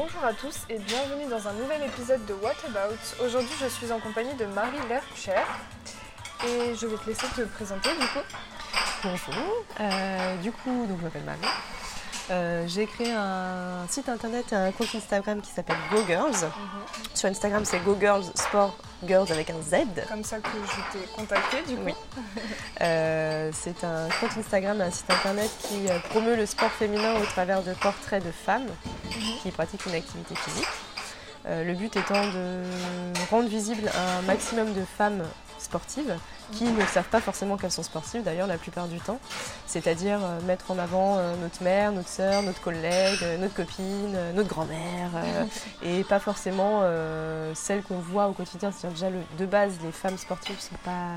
Bonjour à tous et bienvenue dans un nouvel épisode de What About? Aujourd'hui, je suis en compagnie de Marie Lercher et je vais te laisser te présenter du coup. Bonjour, Euh, du coup, je m'appelle Marie. Euh, j'ai créé un site internet et un compte Instagram qui s'appelle Go Girls. Sur Instagram, c'est Go Girls Sport Girls avec un Z. Comme ça que je t'ai contacté du coup. Oui. Euh, c'est un compte Instagram et un site internet qui euh, promeut le sport féminin au travers de portraits de femmes qui pratiquent une activité physique. Euh, le but étant de rendre visible un maximum de femmes sportives qui ne savent pas forcément qu'elles sont sportives d'ailleurs la plupart du temps. C'est-à-dire euh, mettre en avant euh, notre mère, notre sœur, notre collègue, euh, notre copine, notre grand-mère et pas forcément celles qu'on voit au quotidien. C'est-à-dire déjà le- de base les femmes sportives ne sont pas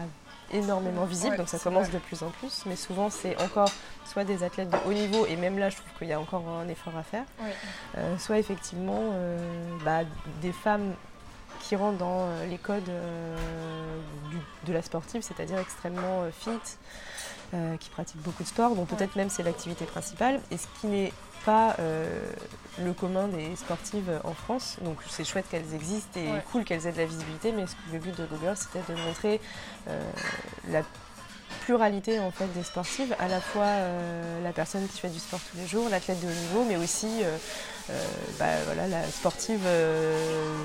énormément visibles Ouais, donc ça commence vrai. de plus en plus mais souvent c'est encore soit des athlètes de haut niveau et même là je trouve qu'il y a encore un effort à faire euh, soit effectivement euh, bah, des femmes qui rentrent dans euh, les codes euh, du- de la sportive, c'est-à-dire extrêmement euh, fit, qui pratiquent beaucoup de sport, dont peut-être même c'est l'activité principale, et ce qui n'est pas le commun des sportives en France. Donc c'est chouette qu'elles existent et Ouais. cool qu'elles aient de la visibilité, mais le but de Google, c'était de montrer la pluralité en fait des sportives, à la fois euh, la personne qui fait du sport tous les jours, l'athlète de haut niveau, mais aussi euh, bah, voilà, la sportive euh,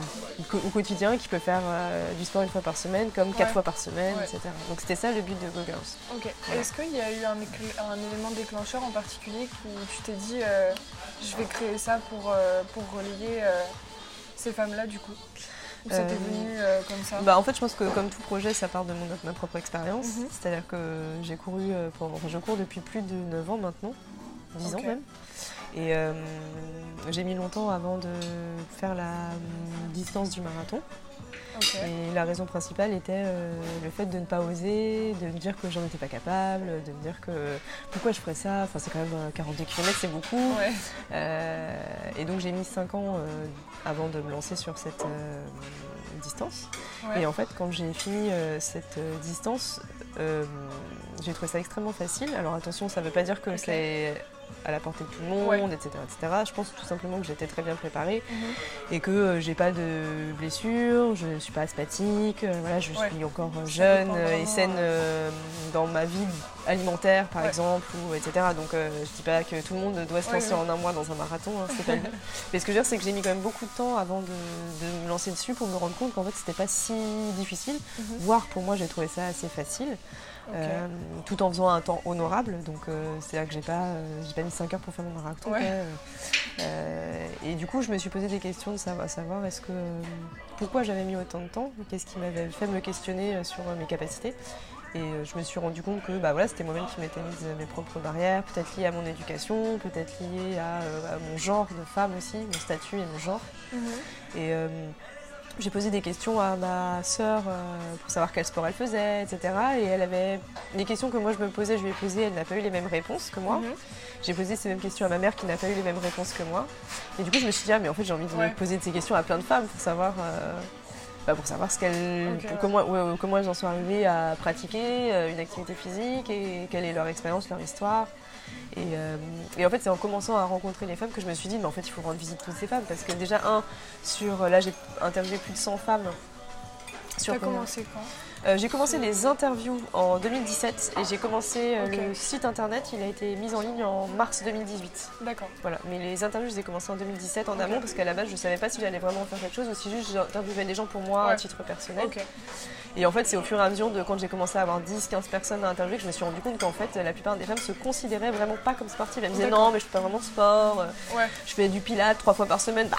au quotidien qui peut faire euh, du sport une fois par semaine, comme quatre Ouais. fois par semaine, Ouais. etc. Donc c'était ça le but de Go Girls. Ok. Voilà. Est-ce qu'il y a eu un, élément déclencheur en particulier où tu t'es dit euh, je vais créer ça pour, euh, pour relayer euh, ces femmes-là du coup? Ou c'était Euh, venu euh, comme ça? Bah, en fait, je pense que comme tout projet, ça part de mon, ma propre expérience. Mhm. C'est-à-dire que j'ai couru, euh, pour, je cours depuis plus de 9 ans maintenant, 10 Ok. ans même. Et euh, j'ai mis longtemps avant de faire la euh, distance du marathon. Et la raison principale était euh, le fait de ne pas oser, de me dire que j'en étais pas capable, de me dire que pourquoi je ferais ça, enfin c'est quand même euh, 42 km, c'est beaucoup. Ouais. Euh, et donc j'ai mis 5 ans euh, avant de me lancer sur cette distance. Ouais. Et en fait, quand j'ai fini cette distance, j'ai trouvé ça extrêmement facile. Alors attention, ça ne veut pas dire que Ok. c'est à la portée de tout le monde, Ouais. etc., etc. Je pense tout simplement que j'étais très bien préparée Mhm. et que euh, j'ai pas de blessures, je suis pas asthmatique, euh, voilà, je Ouais. suis encore euh, jeune euh, et saine dans ma vie alimentaire par Ouais. exemple, ou, etc. Donc je dis pas que tout le monde doit se lancer en un mois dans un marathon, hein, c'est pas le but. Mais ce que je veux dire, c'est que j'ai mis quand même beaucoup de temps avant de, de me lancer dessus pour me rendre compte qu'en fait c'était pas si difficile, Mhm. voire pour moi j'ai trouvé ça assez facile. Euh, tout en faisant un temps honorable. Donc euh, c'est-à-dire que j'ai pas, euh, j'ai pas mis 5 heures pour faire mon marathon. Ouais. Euh, et du coup, je me suis posé des questions de savoir, savoir est-ce que pourquoi j'avais mis autant de temps, qu'est-ce qui m'avait fait me questionner sur mes capacités. Et je me suis rendu compte que bah, voilà, c'était moi-même qui m'étais mise mes propres barrières, peut-être liées à mon éducation, peut-être liées à, à mon genre de femme aussi, mon statut et mon genre. Mhm. Et j'ai posé des questions à ma sœur euh, pour savoir quel sport elle faisait, etc. Et elle avait les questions que moi je me posais, je lui ai posées, elle n'a pas eu les mêmes réponses que moi. Mhm. J'ai posé ces mêmes questions à ma mère qui n'a pas eu les mêmes réponses que moi. Et du coup, je me suis dit, ah, mais en fait, j'ai envie de Ouais. poser ces questions à plein de femmes pour savoir, euh, bah, pour savoir ce qu'elles, Ok, ouais. comment, ouais, comment elles en sont arrivées à pratiquer euh, une activité physique et quelle est leur expérience, leur histoire. Et, euh, et en fait, c'est en commençant à rencontrer les femmes que je me suis dit, mais en fait, il faut rendre visite toutes ces femmes. Parce que déjà, un, sur, là, j'ai interviewé plus de 100 femmes. Sur combien commencé quand? Euh, j'ai commencé les interviews en 2017 et j'ai commencé euh, le site internet, il a été mis en ligne en mars 2018. D'accord. Voilà, mais les interviews, je les ai commencées en 2017 en amont parce qu'à la base, je savais pas si j'allais vraiment faire quelque chose ou si juste j'interviewais des gens pour moi à titre personnel. Et en fait, c'est au fur et à mesure de quand j'ai commencé à avoir 10-15 personnes à interviewer que je me suis rendu compte qu'en fait, la plupart des femmes se considéraient vraiment pas comme sportives. Elles me disaient non, mais je fais pas vraiment de sport, euh, Ouais. je fais du pilate trois fois par semaine. Bah,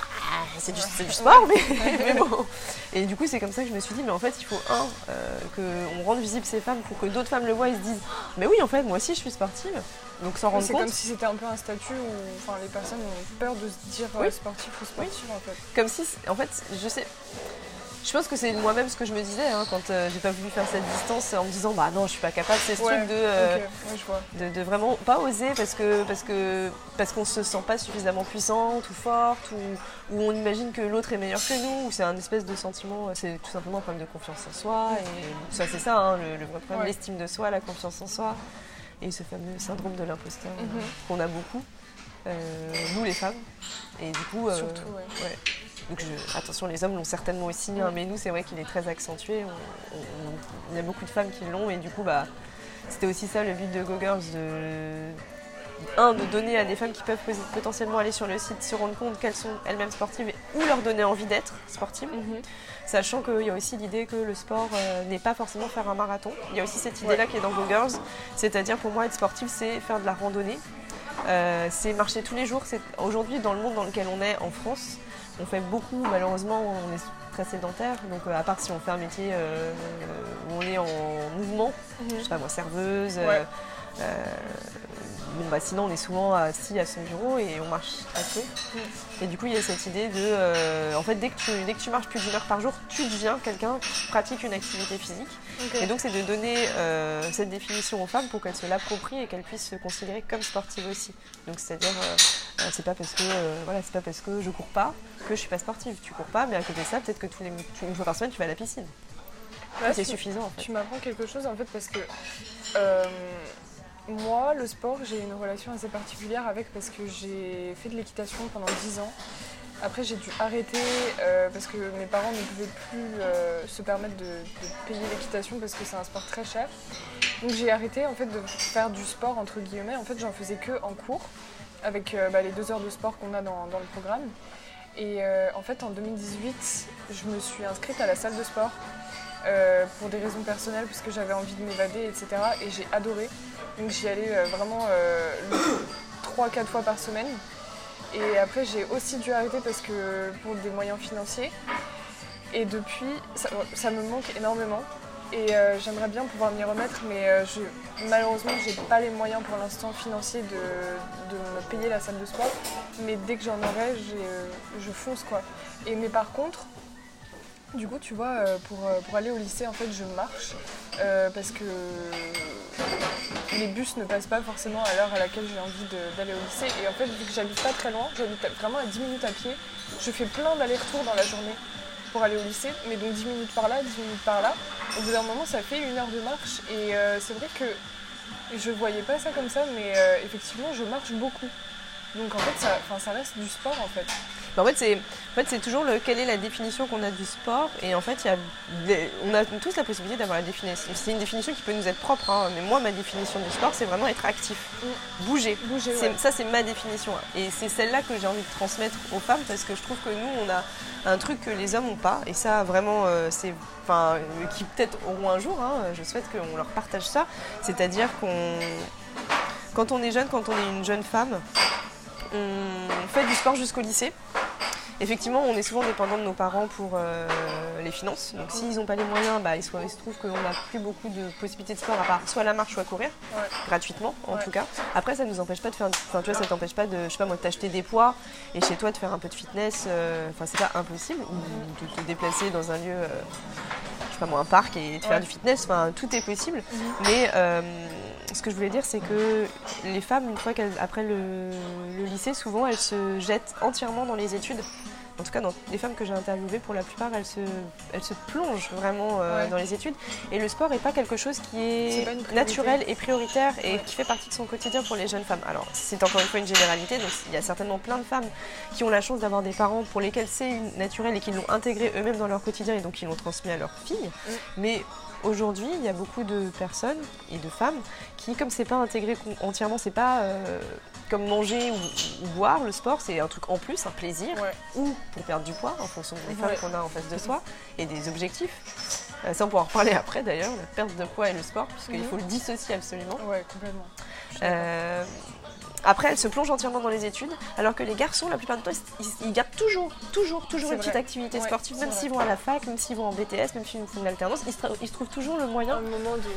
c'est du, sport, mais, mais bon. Et du coup, c'est comme ça que je me suis dit, mais en fait, il faut un, euh, qu'on rende visible ces femmes pour que d'autres femmes le voient et se disent, mais oui, en fait, moi aussi, je suis sportive. Donc s'en rendre C'est compte. comme si c'était un peu un statut où enfin, les personnes ont peur de se dire euh, Oui. sportif ou sportive en fait. Comme si, en fait, je sais. Je pense que c'est moi-même ce que je me disais hein, quand euh, j'ai pas voulu faire cette distance en me disant bah non je suis pas capable c'est ce Ouais, truc de, euh, ok, ouais, je vois. de, de vraiment pas oser parce que parce que parce qu'on se sent pas suffisamment puissante ou forte ou, ou on imagine que l'autre est meilleur que nous ou c'est un espèce de sentiment c'est tout simplement un problème de confiance en soi et ça c'est ça hein, le, le vrai problème Ouais. l'estime de soi la confiance en soi et ce fameux syndrome de l'imposteur euh, Mhm. qu'on a beaucoup nous les femmes. Et du coup, Surtout, ouais. Donc attention, les hommes l'ont certainement aussi, hein, mais nous c'est vrai qu'il est très accentué. il y a beaucoup de femmes qui l'ont et du coup bah c'était aussi ça le but de Go Girls de un, de donner à des femmes qui peuvent potentiellement aller sur le site se rendre compte qu'elles sont elles-mêmes sportives ou leur donner envie d'être sportives. Mhm. Sachant qu'il y a aussi l'idée que le sport euh, n'est pas forcément faire un marathon. Il y a aussi cette idée-là qui est dans Go Girls. C'est-à-dire pour moi, être sportive, c'est faire de la randonnée. Euh, c'est marcher tous les jours. Aujourd'hui, dans le monde dans lequel on est en France, on fait beaucoup, malheureusement, on est très sédentaire. Donc, euh, à part si on fait un métier euh, où on est en mouvement, mhm. je sais pas moi, serveuse, euh, bah, sinon, on est souvent assis à son bureau et on marche très peu. Mm. Et du coup, il y a cette idée de. Euh, en fait, dès que, tu, dès que tu marches plus d'une heure par jour, tu deviens quelqu'un qui pratique une activité physique. Et donc, c'est de donner euh, cette définition aux femmes pour qu'elles se l'approprient et qu'elles puissent se considérer comme sportives aussi. Donc, c'est-à-dire, c'est pas parce que voilà, c'est pas parce que je cours pas que je suis pas sportive. Tu cours pas, mais à côté de ça, peut-être que tous les, une fois par semaine, tu vas à la piscine. c'est suffisant en fait. Tu m'apprends quelque chose en fait parce que moi, le sport, j'ai une relation assez particulière avec parce que j'ai fait de l'équitation pendant 10 ans. Après, j'ai dû arrêter euh, parce que mes parents ne pouvaient plus euh, se permettre de, payer l'équitation parce que c'est un sport très cher. Donc j'ai arrêté en fait de faire du sport entre guillemets. En fait, j'en faisais que en cours avec euh, bah, les deux heures de sport qu'on a dans, dans, le programme. Et en fait, en 2018, je me suis inscrite à la salle de sport pour des raisons personnelles puisque j'avais envie de m'évader, etc. Et j'ai adoré. Donc j'y allais euh, vraiment 3-4 euh, fois par semaine. Et après j'ai aussi dû arrêter parce que pour des moyens financiers. Et depuis, ça, me manque énormément. Et euh, j'aimerais bien pouvoir m'y remettre, mais je, malheureusement, j'ai pas les moyens pour l'instant financiers de, me payer la salle de sport. Mais dès que j'en aurai, je fonce quoi. Et mais par contre, du coup, tu vois, pour, pour aller au lycée, en fait, je marche parce que les bus ne passent pas forcément à l'heure à laquelle j'ai envie d'aller au lycée. Et en fait, vu que j'habite pas très loin, j'habite vraiment à 10 minutes à pied, je fais plein d'allers-retours dans la journée pour aller au lycée. Mais donc 10 minutes par là, 10 minutes par là. Au bout d'un moment, ça fait une heure de marche. Et euh, c'est vrai que je voyais pas ça comme ça, mais euh, effectivement, je marche beaucoup. Donc en fait, ça reste du sport en fait. En fait, c'est en fait, toujours le, quelle est la définition qu'on a du sport. Et en fait, y a on a tous la possibilité d'avoir la définition. C'est une définition qui peut nous être propre. Hein. mais moi, ma définition du sport, c'est vraiment être actif, mm. bouger. bouger Ça, c'est ma définition. Et c'est celle-là que j'ai envie de transmettre aux femmes parce que je trouve que nous, on a un truc que les hommes n'ont pas. Et ça, vraiment, euh, c'est. Enfin, qui peut-être auront un jour. Hein. je souhaite qu'on leur partage ça. C'est-à-dire qu'on. Quand on est jeune, quand on est une jeune femme, on fait du sport jusqu'au lycée. Effectivement, on est souvent dépendant de nos parents pour euh, les finances. Donc, s'ils n'ont pas les moyens, bah, il, se, trouve qu'on n'a plus beaucoup de possibilités de sport à part soit la marche, soit courir, gratuitement en tout cas. Après, ça ne nous empêche pas de faire. Enfin, tu vois, ça t'empêche pas de, je sais pas moi, t'acheter des poids et chez toi de faire un peu de fitness. Euh, enfin, c'est pas impossible. Ou de te déplacer dans un lieu. Euh, je sais pas moi, un parc et de faire du fitness, enfin, tout est possible. Mhm. Mais ce que je voulais dire, c'est que les femmes, une fois qu'après le, le, lycée, souvent elles se jettent entièrement dans les études. En tout cas, dans les femmes que j'ai interviewées, pour la plupart, elles se, elles se plongent vraiment euh, dans les études. Et le sport n'est pas quelque chose qui est, naturel et prioritaire et qui fait partie de son quotidien pour les jeunes femmes. Alors, c'est encore une fois une généralité, donc il y a certainement plein de femmes qui ont la chance d'avoir des parents pour lesquels c'est naturel et qui l'ont intégré eux-mêmes dans leur quotidien et donc qui l'ont transmis à leurs filles. Mais aujourd'hui, il y a beaucoup de personnes et de femmes qui, comme c'est pas intégré entièrement, c'est pas euh, comme manger ou, boire, le sport, c'est un truc en plus, un plaisir, ou pour perdre du poids en fonction des femmes qu'on a en face de soi et des objectifs. Euh, ça, on pourra en reparler après d'ailleurs, la perte de poids et le sport, puisqu'il mhm. faut le dissocier absolument. Ouais, complètement. Euh, après, elles se plongent entièrement dans les études, alors que les garçons, la plupart du temps, ils, gardent toujours, toujours, toujours une petite activité sportive, même s'ils vont à la fac, même s'ils vont en BTS, même s'ils font une alternance, ils se, trouvent toujours le moyen. Un moment de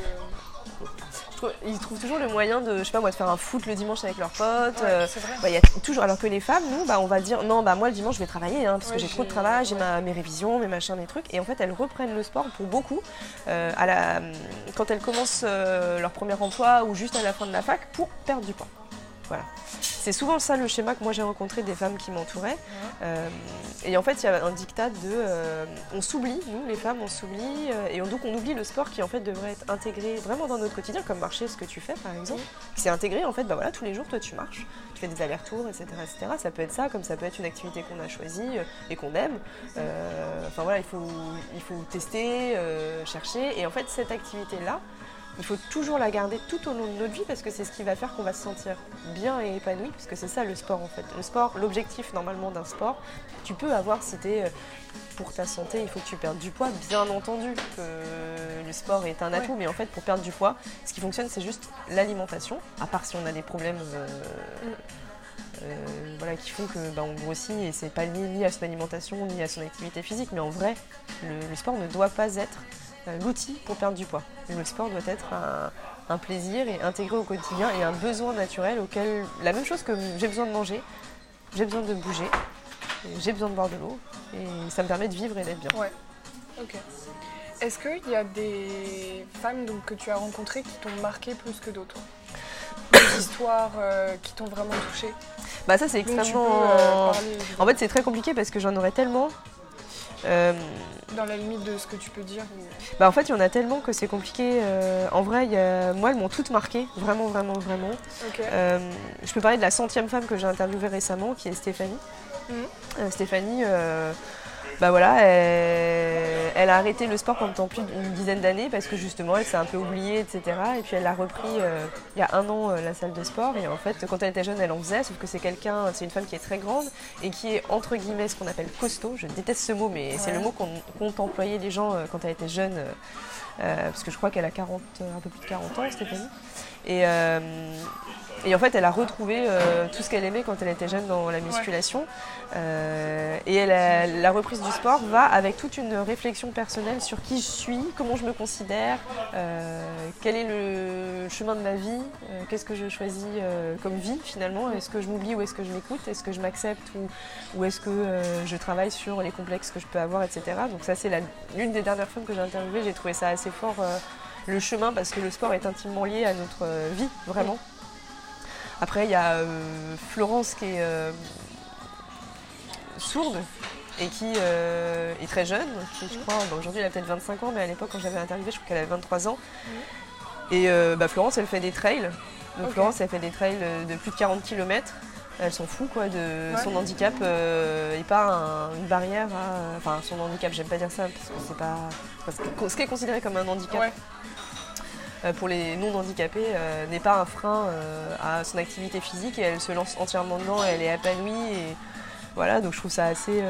ils trouvent toujours le moyen de, je sais pas moi, de faire un foot le dimanche avec leurs potes. Euh, bah, y a toujours, alors que les femmes, nous, bah, on va dire non, bah moi le dimanche je vais travailler hein, parce que j'ai trop de travail, j'ai mes révisions, mes machins, mes trucs. Et en fait, elles reprennent le sport pour beaucoup euh, à la, quand elles commencent euh, leur premier emploi ou juste à la fin de la fac pour perdre du poids. Voilà. C'est souvent ça le schéma que moi j'ai rencontré des femmes qui m'entouraient. Euh, et en fait, il y a un dictat de. euh, on s'oublie, nous les femmes, on s'oublie. euh, et on- donc on oublie le sport qui en fait devrait être intégré vraiment dans notre quotidien, comme marcher, ce que tu fais par exemple. C'est intégré en fait, bah voilà, tous les jours, toi tu marches, tu fais des allers-retours, etc., etc. Ça peut être ça, comme ça peut être une activité qu'on a choisie et qu'on aime. Enfin voilà, il faut, il faut tester, chercher. Et en fait, cette activité-là, il faut toujours la garder tout au long de notre vie parce que c'est ce qui va faire qu'on va se sentir bien et épanoui, parce que c'est ça le sport en fait. Le sport, l'objectif normalement d'un sport, tu peux avoir si t'es, euh, pour ta santé, il faut que tu perdes du poids, bien entendu que le sport est un atout, mais en fait pour perdre du poids, ce qui fonctionne c'est juste l'alimentation, à part si on a des problèmes euh, euh, voilà, qui font que bah, on grossit et c'est pas lié ni à son alimentation ni à son activité physique, mais en vrai, le, le sport ne doit pas être l'outil pour perdre du poids. Le sport doit être un, un plaisir et intégré au quotidien et un besoin naturel auquel la même chose que j'ai besoin de manger, j'ai besoin de bouger, j'ai besoin de boire de l'eau et ça me permet de vivre et d'être bien. Ouais. Ok. Est-ce qu'il y a des femmes donc, que tu as rencontrées qui t'ont marqué plus que d'autres? Des histoires euh, qui t'ont vraiment touchée? Bah ça c'est peux extrêmement. euh, parler En fait c'est très compliqué parce que j'en aurais tellement. Euh, dans la limite de ce que tu peux dire. Bah en fait, il y en a tellement que c'est compliqué. Euh, en vrai, il y a- moi, elles m'ont toutes marqué, vraiment, vraiment, vraiment. Euh, je peux parler de la centième femme que j'ai interviewée récemment, qui est Stéphanie. Mhm. Stéphanie, bah voilà, elle, elle a arrêté le sport pendant plus d'une dizaine d'années parce que justement, elle s'est un peu oubliée, etc. Et puis elle a repris euh, il y a un an euh, la salle de sport. Et en fait, quand elle était jeune, elle en faisait, sauf que c'est quelqu'un, c'est une femme qui est très grande et qui est entre guillemets ce qu'on appelle costaud. Je déteste ce mot, mais c'est le mot qu'ont employé les gens euh, quand elle était jeune. parce que je crois qu'elle a 40, euh, un peu plus de 40 ans, Stéphanie. Et, et en fait, elle a retrouvé euh, tout ce qu'elle aimait quand elle était jeune dans la musculation. Euh, et elle a- la reprise du sport va avec toute une réflexion personnelle sur qui je suis, comment je me considère, euh, quel est le chemin de ma vie, qu'est-ce que je choisis comme vie finalement, est-ce que je m'oublie ou est-ce que je m'écoute, est-ce que je m'accepte ou, ou est-ce que je travaille sur les complexes que je peux avoir, etc. Donc ça c'est l'une des dernières femmes que j'ai interviewées, j'ai trouvé ça assez fort le chemin parce que le sport est intimement lié à notre vie, vraiment. Après, il y a euh, Florence qui est euh, sourde et qui euh, est très jeune, qui je crois, aujourd'hui elle a peut-être 25 ans, mais à l'époque quand j'avais interviewé, je crois qu'elle avait 23 ans. Et euh, bah, Florence, elle fait des trails. Donc. Florence, elle fait des trails de plus de 40 km. Elle s'en fout quoi de Ouais. son handicap euh, et pas un- une barrière à. Enfin, son handicap, j'aime pas dire ça parce que c'est pas. ce qui est considéré comme un handicap Ouais. Euh, pour les non-handicapés euh, n'est pas un frein euh, à son activité physique et elle se lance entièrement dedans et elle est épanouie. Et voilà, donc je trouve ça assez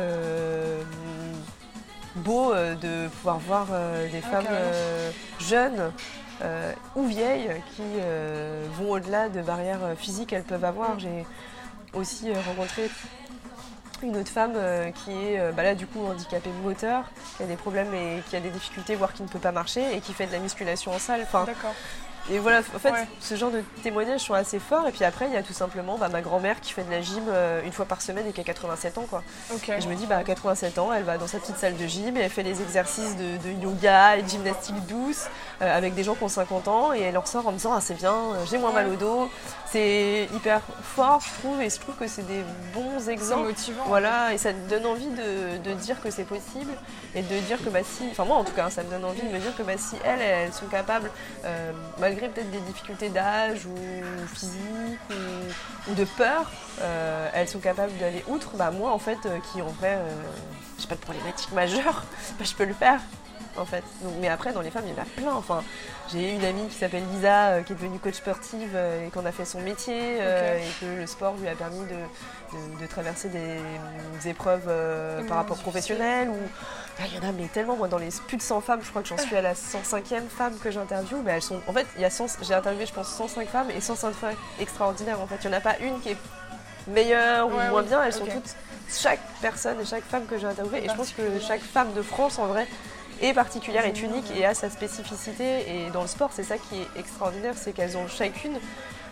beau de pouvoir voir des femmes carrément. euh, jeunes euh, ou vieilles qui euh, vont au-delà de barrières physiques qu'elles peuvent avoir. J'ai aussi rencontré une autre femme euh, qui est euh, bah là du coup handicapée moteur, qui a des problèmes et qui a des difficultés, voire qui ne peut pas marcher et qui fait de la musculation en salle. Et voilà, en fait, Ouais. ce genre de témoignages sont assez forts. Et puis après, il y a tout simplement bah, ma grand-mère qui fait de la gym euh, une fois par semaine et qui a 87 ans. Quoi. Et je me dis, bah, à 87 ans, elle va dans sa petite salle de gym et elle fait des exercices de, de yoga et de gymnastique douce euh, avec des gens qui ont 50 ans. Et elle en ressort en me disant, ah, c'est bien, euh, j'ai moins mal au dos. C'est hyper fort, je trouve. Et je trouve que c'est des bons exemples. motivant. Voilà, et ça te donne envie de, de dire que c'est possible et de dire que bah si, enfin moi en tout cas, hein, ça me donne envie de me dire que bah si elles, elles sont capables, euh, malgré peut-être des difficultés d'âge ou physique ou, de peur, euh, elles sont capables d'aller outre, bah moi en fait, euh, qui en vrai, euh, j'ai pas de problématique majeure, bah, je peux le faire. En fait. Donc, mais après, dans les femmes, il y en a plein. Enfin, j'ai une amie qui s'appelle Lisa, euh, qui est devenue coach sportive euh, et qu'on a fait son métier euh, et que le sport lui a permis de, de- de traverser des, des épreuves euh, Des par rapport professionnel. Ou... Ah, Il y en a mais tellement, moi dans les plus de 100 femmes, je crois que j'en suis à la 105e femme que j'interviewe. Mais elles sont, en fait, il y a 100 j'ai interviewé je pense 105 femmes et 105 femmes extraordinaires en fait. Il n'y en a pas une qui est meilleure ou moins oui, bien, elles sont toutes, chaque personne et chaque femme que j'ai interviewée. Et je pense que chaque femme de France en vrai est particulière, est unique et a sa spécificité. Et dans le sport, c'est ça qui est extraordinaire, c'est qu'elles ont chacune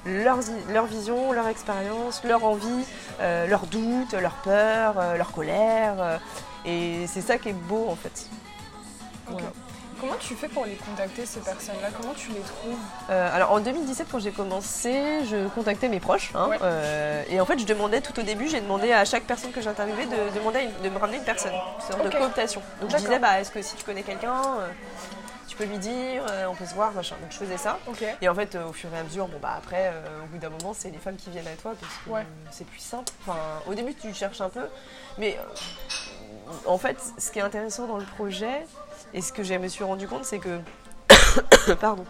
leurs i- leur vision, leur expérience, leur envie, euh, leurs doutes, leurs peurs, euh, leur colère. euh, et c'est ça qui est beau en fait. Voilà. Comment tu fais pour les contacter, ces personnes-là? Comment tu les trouves? Euh, alors en 2017, quand j'ai commencé, je contactais mes proches. hein, Ouais. euh, et en fait, je demandais tout au début, j'ai demandé à chaque personne que j'interviewais de, demander à une- de me ramener une personne, une sorte de cooptation. Donc je disais, bah, est-ce que si tu connais quelqu'un, euh, tu peux lui dire, on peut se voir, machin. Donc je faisais ça. Et en fait, au fur et à mesure, bon bah après, au bout d'un moment, c'est les femmes qui viennent à toi parce que Ouais. c'est plus simple. Enfin, au début, tu cherches un peu, mais en fait, ce qui est intéressant dans le projet et ce que je me suis rendu compte, c'est que, pardon,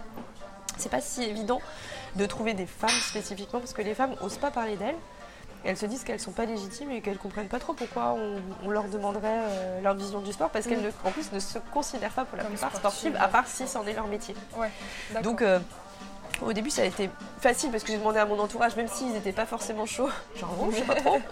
c'est pas si évident de trouver des femmes spécifiquement parce que les femmes osent pas parler d'elles. Elles se disent qu'elles sont pas légitimes et qu'elles comprennent pas trop pourquoi on, on leur demanderait euh, leur vision du sport parce qu'elles, Mm. ne- en plus, ne se considèrent pas pour la Comme plupart sportives, à part si c'en est leur métier. Ouais. Donc euh, au début ça a été facile parce que j'ai demandé à mon entourage, même s'ils n'étaient pas forcément chauds, genre bon, je sais pas trop.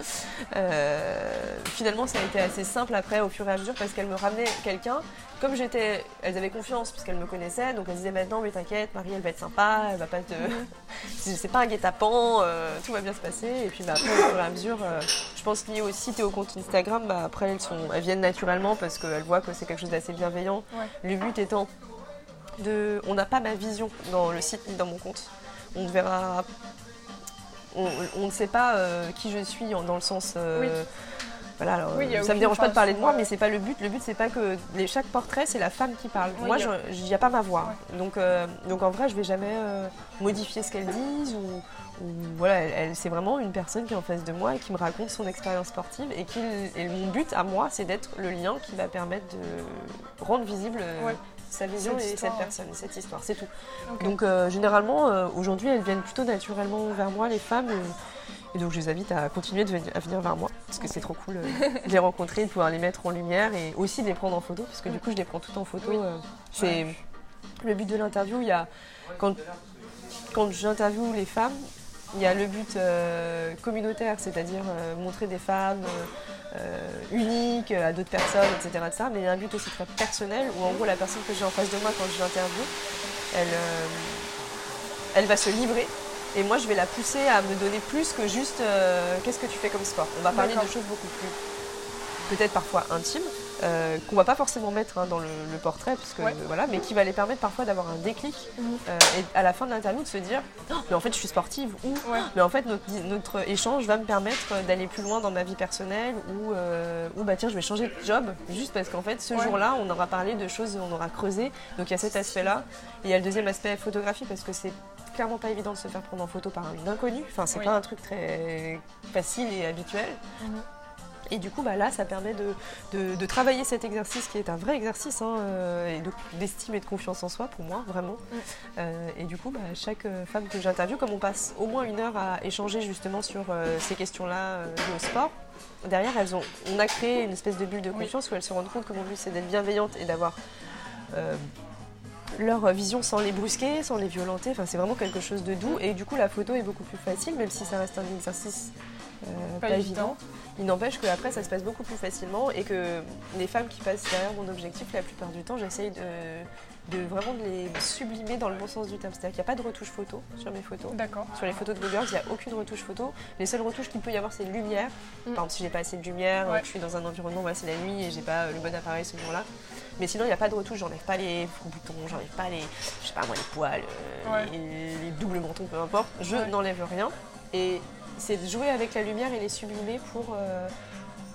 Euh, finalement ça a été assez simple après au fur et à mesure parce qu'elles me ramenaient quelqu'un. Comme j'étais, elles avaient confiance puisqu'elles me connaissaient, donc elles disaient maintenant mais t'inquiète, Marie elle va être sympa, elle va pas te, c'est c'est pas un guet-apens, euh, tout va bien se passer. Et puis bah, après au fur et à mesure, euh, je pense lié aussi au compte Instagram, bah, après elles sont, elles viennent naturellement parce qu'elles voient que c'est quelque chose d'assez bienveillant. Ouais. Le but étant de, on n'a pas ma vision dans le site ni dans mon compte. On ne verra, on, on ne sait pas euh, qui je suis dans le sens. euh, Oui. Voilà, alors, ça me dérange pas de parler de moi, mais c'est pas le but. Le but c'est pas que les, chaque portrait c'est la femme qui parle. Oui, moi, il n'y a pas ma voix. Donc, euh, donc en vrai, je vais jamais euh, modifier ce qu'elles disent ou, voilà, elle, elle- c'est vraiment une personne qui est en face de moi et qui me raconte son expérience sportive et, qui, et mon but à moi, c'est d'être le lien qui va permettre de rendre visible euh, Ouais. Sa vision Cette et cette personne, cette histoire, c'est tout. Donc euh, généralement, euh, aujourd'hui, elles viennent plutôt naturellement vers moi, les femmes. Et, et donc je les invite à continuer de venir, à venir vers moi parce que c'est trop cool euh, de les rencontrer, de pouvoir les mettre en lumière et aussi de les prendre en photo parce que du coup je les prends toutes en photo. Oui. c'est le but de l'interview. Il y a quand quand j'interviewe les femmes, il y a le but euh, communautaire, c'est-à-dire euh, montrer des femmes euh, uniques à d'autres personnes, etc., etc. Mais il y a un but aussi très personnel où en gros la personne que j'ai en face de moi quand je l'interviewe, elle, elle va se livrer. Et moi, je vais la pousser à me donner plus que juste qu'est-ce que tu fais comme sport. On va parler de choses beaucoup plus, peut-être parfois intimes, euh, qu'on va pas forcément mettre hein, dans le, le portrait, parce que, Ouais. voilà, mais qui va les permettre parfois d'avoir un déclic Mhm. euh, et à la fin de l'interview de se dire Oh, mais en fait je suis sportive ou Ouais. mais en fait notre, notre échange va me permettre d'aller plus loin dans ma vie personnelle ou, euh, ou bah tiens je vais changer de job juste parce qu'en fait ce Ouais. jour-là on aura parlé de choses on aura creusé donc il y a cet aspect-là et il y a le deuxième aspect photographie parce que c'est clairement pas évident de se faire prendre en photo par un inconnu enfin c'est Oui. pas un truc très facile et habituel Mhm. Et du coup, bah, là, ça permet de, de- de travailler cet exercice qui est un vrai exercice hein, euh, d'estime et de confiance en soi pour moi, vraiment. Mm. Euh, et du coup, bah, chaque euh, femme que j'interviewe, comme on passe au moins une heure à échanger justement sur euh, ces questions-là au sport, derrière, elles ont, on a créé une espèce de bulle de Oui. confiance où elles se rendent compte que mon but c'est d'être bienveillante et d'avoir leur vision sans les brusquer, sans les violenter. Enfin, c'est vraiment quelque chose de doux. Et du coup, la photo est beaucoup plus facile, même si ça reste un exercice euh, Pas pas, évident. évident. Il n'empêche qu'après, ça se passe beaucoup plus facilement et que les femmes qui passent derrière mon objectif, la plupart du temps, j'essaye de, de vraiment de les sublimer dans le bon sens du terme. C'est-à-dire qu'il n'y a pas de retouche photo sur mes photos. D'accord. Sur les photos de blogueurs, il n'y a aucune retouche photo. Les seules retouches qu'il peut y avoir, c'est lumière. Mm. Par exemple, si j'ai pas assez de lumière, Ouais. je suis dans un environnement, voilà, c'est la nuit et j'ai pas le bon appareil ce jour-là. Mais sinon, il n'y a pas de retouche. J'enlève pas les boutons, j'enlève pas les, je sais pas moi, les poils, euh, Ouais. les, les doubles mentons, peu importe. Je Ouais. n'enlève rien. Et c'est de jouer avec la lumière et les sublimer pour. euh,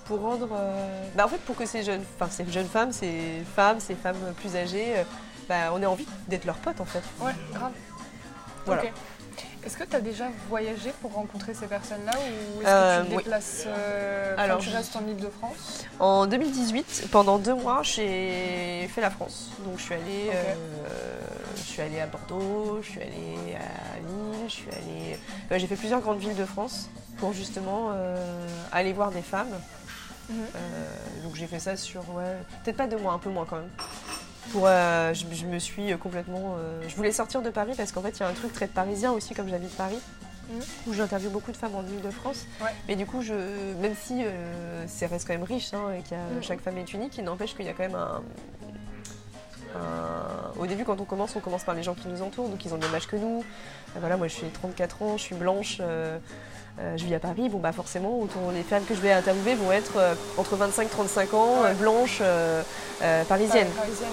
pour rendre. euh, bah, en fait, pour que ces jeunes, enfin, ces jeunes femmes, ces femmes, ces femmes plus âgées, euh, bah, on ait envie d'être leurs potes en fait. Ouais, grave. Voilà. Est-ce que tu as déjà voyagé pour rencontrer ces personnes-là ou est-ce que tu te oui. déplaces enfin, Alors, tu restes en Ile-de-France En 2018, pendant deux mois, j'ai fait la France. Donc je suis allée. Je suis allée à Bordeaux, je suis allée à Lille, je suis allée. j'ai fait plusieurs grandes villes de France pour justement euh, aller voir des femmes. Mhm. Euh, donc j'ai fait ça sur ouais, peut-être pas deux mois, un peu moins quand même. Pour, euh, je, je me suis complètement. euh, je voulais sortir de Paris parce qu'en fait il y a un truc très parisien aussi comme j'habite Paris. Mhm. Où j'interviewe beaucoup de femmes en Ile-de-France. Ouais. Mais du coup, je, même si ça reste quand même riche hein, et que Mhm. chaque femme est unique, il n'empêche qu'il y a quand même un- Au début, quand on commence, on commence par les gens qui nous entourent, donc ils ont le même âge que nous. Euh, voilà, moi je suis 34 ans, je suis blanche. euh, euh, je vis à Paris, bon bah forcément autour les femmes que je vais interviewer vont être euh, entre 25 35 ans, Ouais. euh, blanches, euh, euh, parisiennes. Par- Parisienne,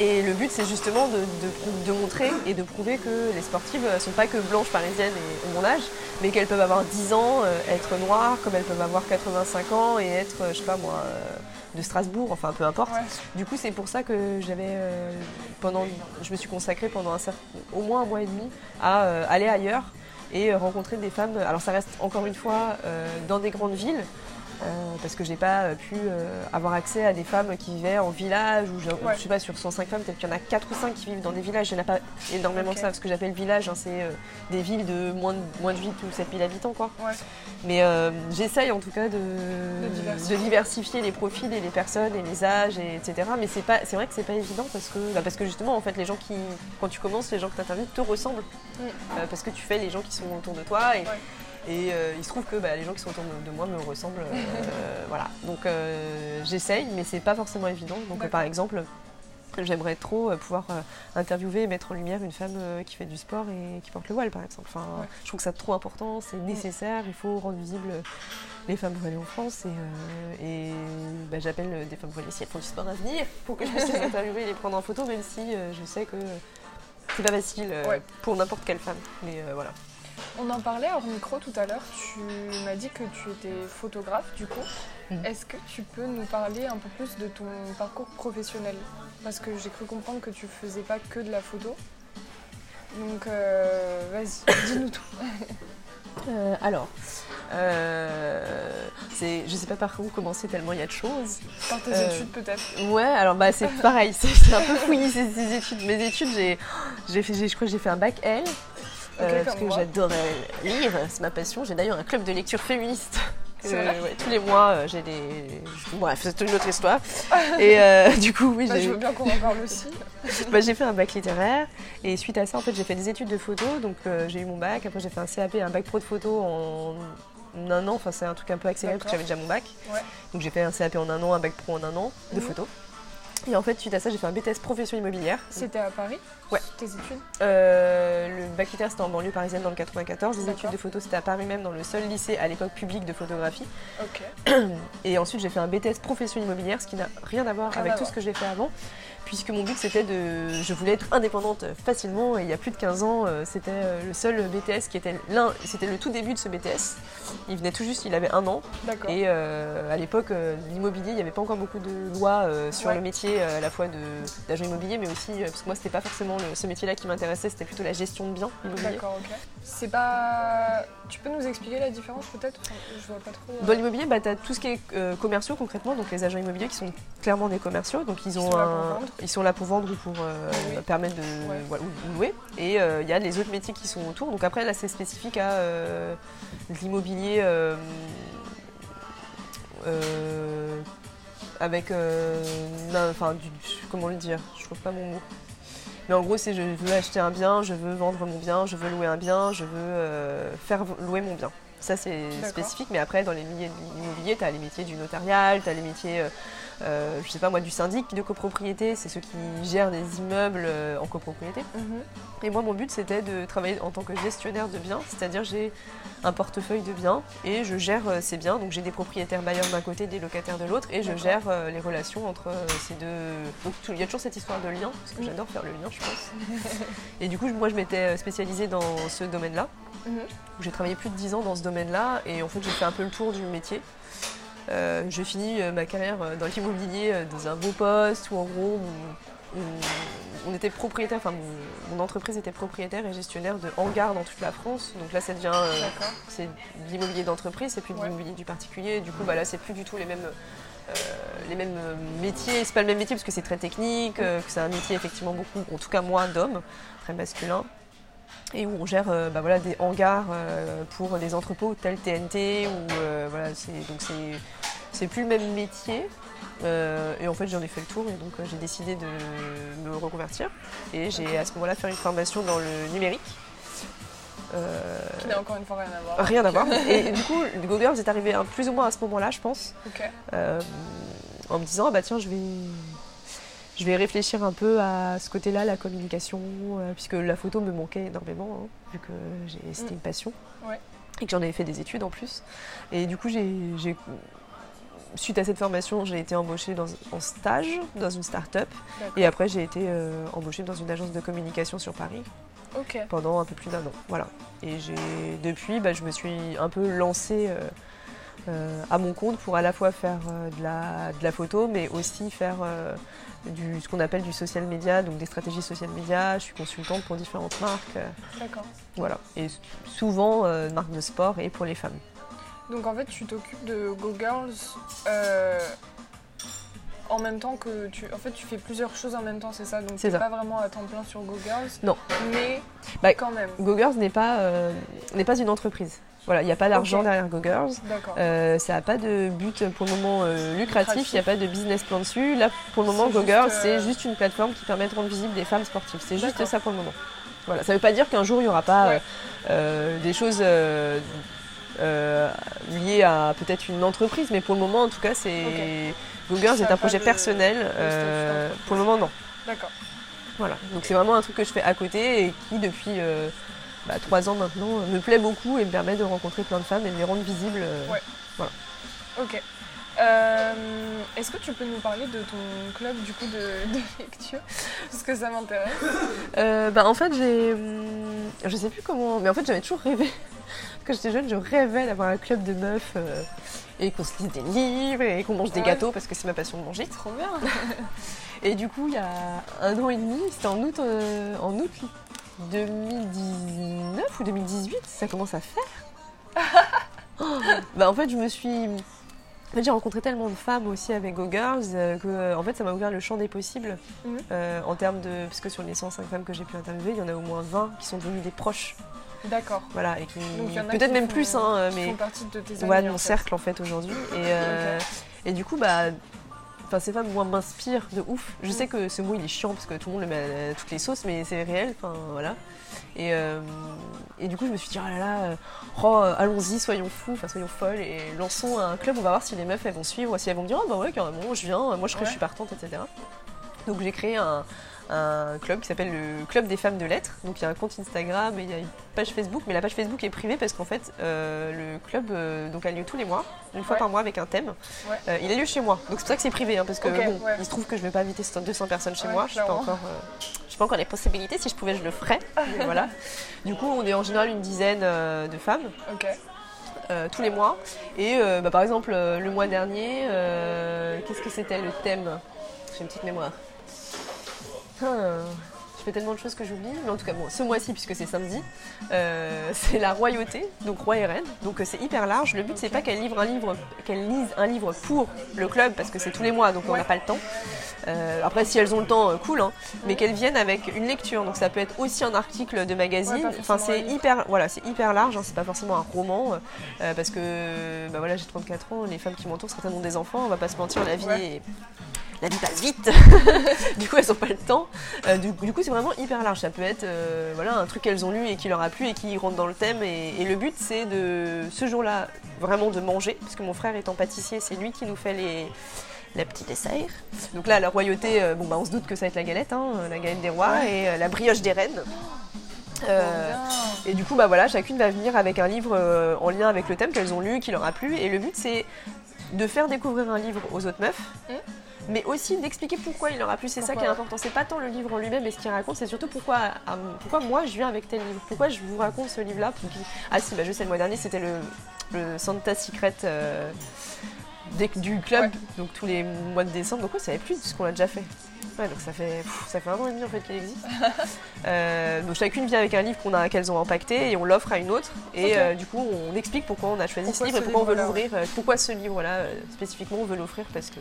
ouais. Et le but c'est justement de, de- de montrer et de prouver que les sportives ne sont pas que blanches parisiennes et ont mon âge, mais qu'elles peuvent avoir 10 ans, euh, être noires, comme elles peuvent avoir 85 ans et être, euh, je sais pas moi, euh, de Strasbourg, enfin peu importe. Ouais. Du coup, c'est pour ça que j'avais euh, pendant, je me suis consacrée pendant un certain, au moins un mois et demi à euh, aller ailleurs et euh, rencontrer des femmes. Alors, ça reste encore une fois dans des grandes villes. Euh, parce que j'ai pas euh, pu euh, avoir accès à des femmes qui vivaient en village ou je, Ouais. je sais pas sur 105 femmes peut-être qu'il y en a 4 ou 5 qui vivent dans des villages il n'y en a pas énormément Ok. que ça parce que j'appelle village hein, c'est euh, des villes de moins de, moins de 8 ou 7000 habitants quoi Ouais. mais j'essaye en tout cas de, diversifier. de diversifier les profils et les personnes et les âges, et etc. Mais c'est pas, c'est vrai que c'est pas évident parce que, bah, parce que justement, en fait, les gens qui, quand tu commences, les gens que tu interviews te ressemblent Mm. Parce que tu fais les gens qui sont autour de toi et, Ouais. Et euh, il se trouve que bah, les gens qui sont autour de, moi me ressemblent. euh, voilà. Donc euh, j'essaye, mais c'est pas forcément évident. Donc par exemple. J'aimerais trop pouvoir interviewer et mettre en lumière une femme qui fait du sport et qui porte le voile, par exemple. Enfin, Ouais. Je trouve que ça trop important, c'est nécessaire, il faut rendre visible les femmes voilées en France. Et, et, bah, j'appelle des femmes voilées si elles font du sport à venir pour que je puisse les interviewer et les prendre en photo, même si je sais que c'est pas facile Ouais. pour n'importe quelle femme. Mais voilà. On en parlait hors micro tout à l'heure. Tu m'as dit que tu étais photographe du coup. Mhm. Est-ce que tu peux nous parler un peu plus de ton parcours professionnel? Parce que j'ai cru comprendre que tu faisais pas que de la photo. Donc euh, vas-y, dis-nous tout. Euh, alors, euh, je sais pas par où commencer tellement il y a de choses. Par tes Euh, études peut-être. Ouais, alors bah c'est pareil, c'est, un peu fouillis ces, études. Mes études, j'ai, j'ai fait, je crois que j'ai fait un bac L. euh, parce que j'adorais lire, c'est ma passion. J'ai d'ailleurs un club de lecture féministe. Ouais, tous les mois, euh, j'ai des. Bref, c'est une autre histoire. Et euh, du coup, oui, Bah, j'ai, je veux bien qu'on en parle aussi. bah, j'ai fait un bac littéraire. Et suite à ça, en fait, j'ai fait des études de photo. Donc, euh, j'ai eu mon bac. Après, j'ai fait un CAP, un bac pro de photo en un an. Enfin, c'est un truc un peu accéléré parce que j'avais déjà mon bac. Ouais. Donc, j'ai fait un CAP en un an, un bac pro en un an de Mhm. photo. Et en fait, suite à ça, j'ai fait un BTS profession immobilière. C'était à Paris Ouais. Tes études Euh, le bac littéraire, c'était en banlieue parisienne dans le 94. Les études de photo, c'était à Paris même, dans le seul lycée à l'époque public de photographie. Ok. Et ensuite, j'ai fait un BTS profession immobilière, ce qui n'a rien à voir Rien avec tout voir. ce que j'ai fait avant, puisque mon but c'était de. Je voulais être indépendante facilement, et il y a plus de 15 ans, euh, c'était euh, le seul BTS qui était l'un. C'était le tout début de ce BTS. Il venait tout juste, il avait un an, D'accord. et euh, à l'époque, l'immobilier, il n'y avait pas encore beaucoup de lois euh, sur Ouais. le métier, à la fois de- d'agent immobilier, mais aussi, parce que moi, c'était pas forcément le- ce métier-là qui m'intéressait, c'était plutôt la gestion de biens immobiliers. D'accord, ok. C'est pas. Tu peux nous expliquer la différence peut-être? Enfin, Je vois pas trop. euh, Dans l'immobilier, bah, tu as tout ce qui est euh, commerciaux concrètement, donc les agents immobiliers qui sont clairement des commerciaux, donc ils, ont sont là pour un- vendre. ils sont là pour vendre ou pour euh, permettre de Ouais. voilà, ou- ou louer. Et il y a les autres métiers qui sont autour. Donc après là c'est spécifique à l'immobilier avec enfin du comment le dire, je trouve pas mon mot. Mais en gros, c'est je veux acheter un bien, je veux vendre mon bien, je veux louer un bien, je veux euh, faire louer mon bien. Ça, c'est spécifique, mais après, dans les milieux de l'immobilier, tu as les métiers du notarial, tu as les métiers, euh, je sais pas moi, du syndic de copropriété, c'est ceux qui gèrent des immeubles euh, en copropriété. Mhm. Et moi, mon but, c'était de travailler en tant que gestionnaire de biens, c'est-à-dire j'ai un portefeuille de biens et je gère euh, ces biens. Donc j'ai des propriétaires bailleurs d'un côté, des locataires de l'autre, et je gère euh, les relations entre ces deux. Donc il y a toujours cette histoire de lien, parce que Mhm. j'adore faire le lien, je pense. et du coup, moi, je m'étais spécialisée dans ce domaine-là. Mhm. J'ai travaillé plus de 10 ans dans ce domaine-là, et en fait, j'ai fait un peu le tour du métier. Euh, j'ai fini euh, ma carrière euh, dans l'immobilier dans un beau poste où en gros on, on- était propriétaire, enfin mon, mon entreprise était propriétaire et gestionnaire de hangars dans toute la France. Donc là ça devient euh, c'est de l'immobilier d'entreprise, c'est plus de l'immobilier du particulier. Du coup bah là c'est plus du tout les mêmes euh, les mêmes métiers. C'est pas le même métier parce que c'est très technique, que c'est un métier effectivement beaucoup, en tout cas moi d'hommes, très masculin. Et où on gère euh, bah, voilà, des hangars euh, pour des entrepôts tels TNT. Ou, euh, voilà, c'est, donc c'est, c'est plus le même métier. Et en fait j'en ai fait le tour et donc j'ai décidé de me reconvertir. Et j'ai à ce moment-là fait une formation dans le numérique. Qui n'a encore une fois rien à voir. rien à voir. Et, du coup, le Go Girls est arrivé un- plus ou moins à ce moment-là, je pense, en me disant ah bah tiens, je vais, je vais réfléchir un peu à ce côté-là, la communication, euh, puisque la photo me manquait énormément, hein, vu que c'était Mm. une passion. Ouais. et que j'en avais fait des études en plus. Et du coup, j'ai, suite à cette formation, j'ai été embauchée dans, en stage dans une start-up. Et après, j'ai été euh, embauchée dans une agence de communication sur Paris pendant un peu plus d'un an. Voilà. Et depuis, bah, je me suis un peu lancée euh, euh, à mon compte pour à la fois faire de, la, de la photo, mais aussi faire du, ce qu'on appelle du social media, donc des stratégies social media. Je suis consultante pour différentes marques. D'accord. voilà. Et souvent, euh, marques de sport et pour les femmes. Donc en fait, tu t'occupes de Go Girls euh, en même temps que tu. En fait, tu fais plusieurs choses en même temps, c'est ça? Donc C'est pas vraiment à temps plein sur Go Girls? Non. Mais Bah, quand même. GoGirls n'est pas, euh, n'est pas une entreprise. Voilà, il n'y a pas d'argent derrière GoGirls. D'accord. Euh, ça n'a pas de but pour le moment euh, lucratif, il n'y a pas de business plan dessus. Là, pour le moment, juste, GoGirls, euh, c'est juste une plateforme qui permet de rendre visible des femmes sportives. C'est juste ça pour le moment. Voilà, ça ne veut pas dire qu'un jour, il n'y aura pas Ouais. euh, des choses liées à peut-être une entreprise, mais pour le moment, en tout cas, c'est GoGirls Ça est un projet de- personnel. de pour le moment, non. D'accord. Voilà, donc c'est vraiment un truc que je fais à côté et qui depuis bah, trois ans maintenant euh, me plaît beaucoup et me permet de rencontrer plein de femmes et de les rendre visibles. euh. Ouais. Ok. Euh, Est-ce que tu peux nous parler de ton club du coup de, de lecture? Parce que ça m'intéresse. Euh, bah, en fait j'ai, hum, je sais plus comment, mais en fait j'avais toujours rêvé. Quand j'étais jeune, je rêvais d'avoir un club de meufs euh, et qu'on se lise des livres et qu'on mange des Ouais. gâteaux parce que c'est ma passion de manger. Trop bien. Et du coup, il y a un an et demi, c'était en août, en août 2019 ou 2018, ça commence à faire. Oh, bah en fait, je me suis. En fait, j'ai rencontré tellement de femmes aussi avec Go Girls euh, que en fait, ça m'a ouvert le champ des possibles Mhm. euh, en termes de. Parce que sur les 105 femmes que j'ai pu interviewer, il y en a au moins 20 qui sont devenues des proches. D'accord. Voilà, et qui. Peut-être même font- plus, hein, qui mais. font partie de tes amis. Ouais, de en mon fait. cercle en fait aujourd'hui. Et, euh, et du coup, bah, enfin, ces femmes, moi, m'inspirent de ouf. Je sais que ce mot, il est chiant parce que tout le monde le met à toutes les sauces, mais c'est réel. Enfin, voilà. Et, euh, et du coup, je me suis dit, oh là là, euh, oh, allons-y, soyons fous, enfin, soyons folles et lançons un club. On va voir si les meufs, elles vont suivre, si elles vont me dire, oh bah ouais, carrément, je viens, moi je, serai- je Ouais. suis partante, etc. Donc j'ai créé un, un club qui s'appelle le Club des femmes de lettres. Donc il y a un compte Instagram et il y a une page Facebook, mais la page Facebook est privée parce qu'en fait euh, le club euh, donc a lieu tous les mois, une fois Ouais. par mois avec un thème. Ouais. Euh, il a lieu chez moi, donc c'est pour ça que c'est privé, hein, parce que bon, ouais. il se trouve que je vais pas inviter 200 personnes chez moi, je n'ai pas encore, pas encore les possibilités. Si je pouvais, je le ferais. mais voilà. Du coup, on est en général une dizaine de femmes euh, tous les mois. Et euh, bah, par exemple, euh, le mois dernier, qu'est-ce que c'était le thème? J'ai une petite mémoire. Je fais tellement de choses que j'oublie. Mais en tout cas, bon, ce mois-ci, puisque c'est samedi, euh, c'est la royauté, donc roi et reine. Donc euh, c'est hyper large. Le but, c'est pas qu'elle livre un livre, qu'elle lise un livre pour le club, parce que c'est tous les mois, donc on n'a pas le temps. Euh, après, si elles ont le temps, cool, hein. mais qu'elles viennent avec une lecture. Donc ça peut être aussi un article de magazine. Ouais, enfin, c'est hyper, voilà, c'est hyper large. hein. C'est pas forcément un roman, parce que bah voilà, j'ai 34 ans. Les femmes qui m'entourent, certaines ont des enfants. On va pas se mentir, la vie Ouais. est la vie passe vite. du coup, elles n'ont pas le temps. Euh, du, du coup, c'est vraiment hyper large. Ça peut être euh, voilà, un truc qu'elles ont lu et qui leur a plu et qui rentre dans le thème. Et, et le but, c'est de ce jour-là, vraiment de manger. Parce que mon frère étant pâtissier, c'est lui qui nous fait les, la petite dessert. Donc là, la royauté, euh, bon, bah, on se doute que ça va être la galette, hein, la galette des rois Ouais. et euh, la brioche des reines. Euh, bien. et du coup, bah voilà, chacune va venir avec un livre en lien avec le thème qu'elles ont lu, qui leur a plu. Et le but, c'est de faire découvrir un livre aux autres meufs, Mm. Mais aussi d'expliquer pourquoi il leur a plu. C'est ça qui est important. C'est pas tant le livre en lui-même et ce qu'il raconte, c'est surtout pourquoi, euh, pourquoi moi je viens avec tel livre. Pourquoi je vous raconte ce livre-là. pour Ah si, bah, je sais, le mois dernier, c'était le, le Santa Secret. euh, du club, Ouais. donc tous les mois de décembre, donc ouais, ça fait plus de ce qu'on a déjà fait. Ouais, donc ça fait, pff, ça fait un an et demi en fait qu'il existe. Euh, donc chacune vient avec un livre qu'on a, qu'elles ont impacté et on l'offre à une autre. Et euh, du coup, on explique pourquoi on a choisi Pourquoi ce livre et pourquoi on veut l'ouvrir. Pourquoi ce livre-là euh, spécifiquement on veut l'offrir parce que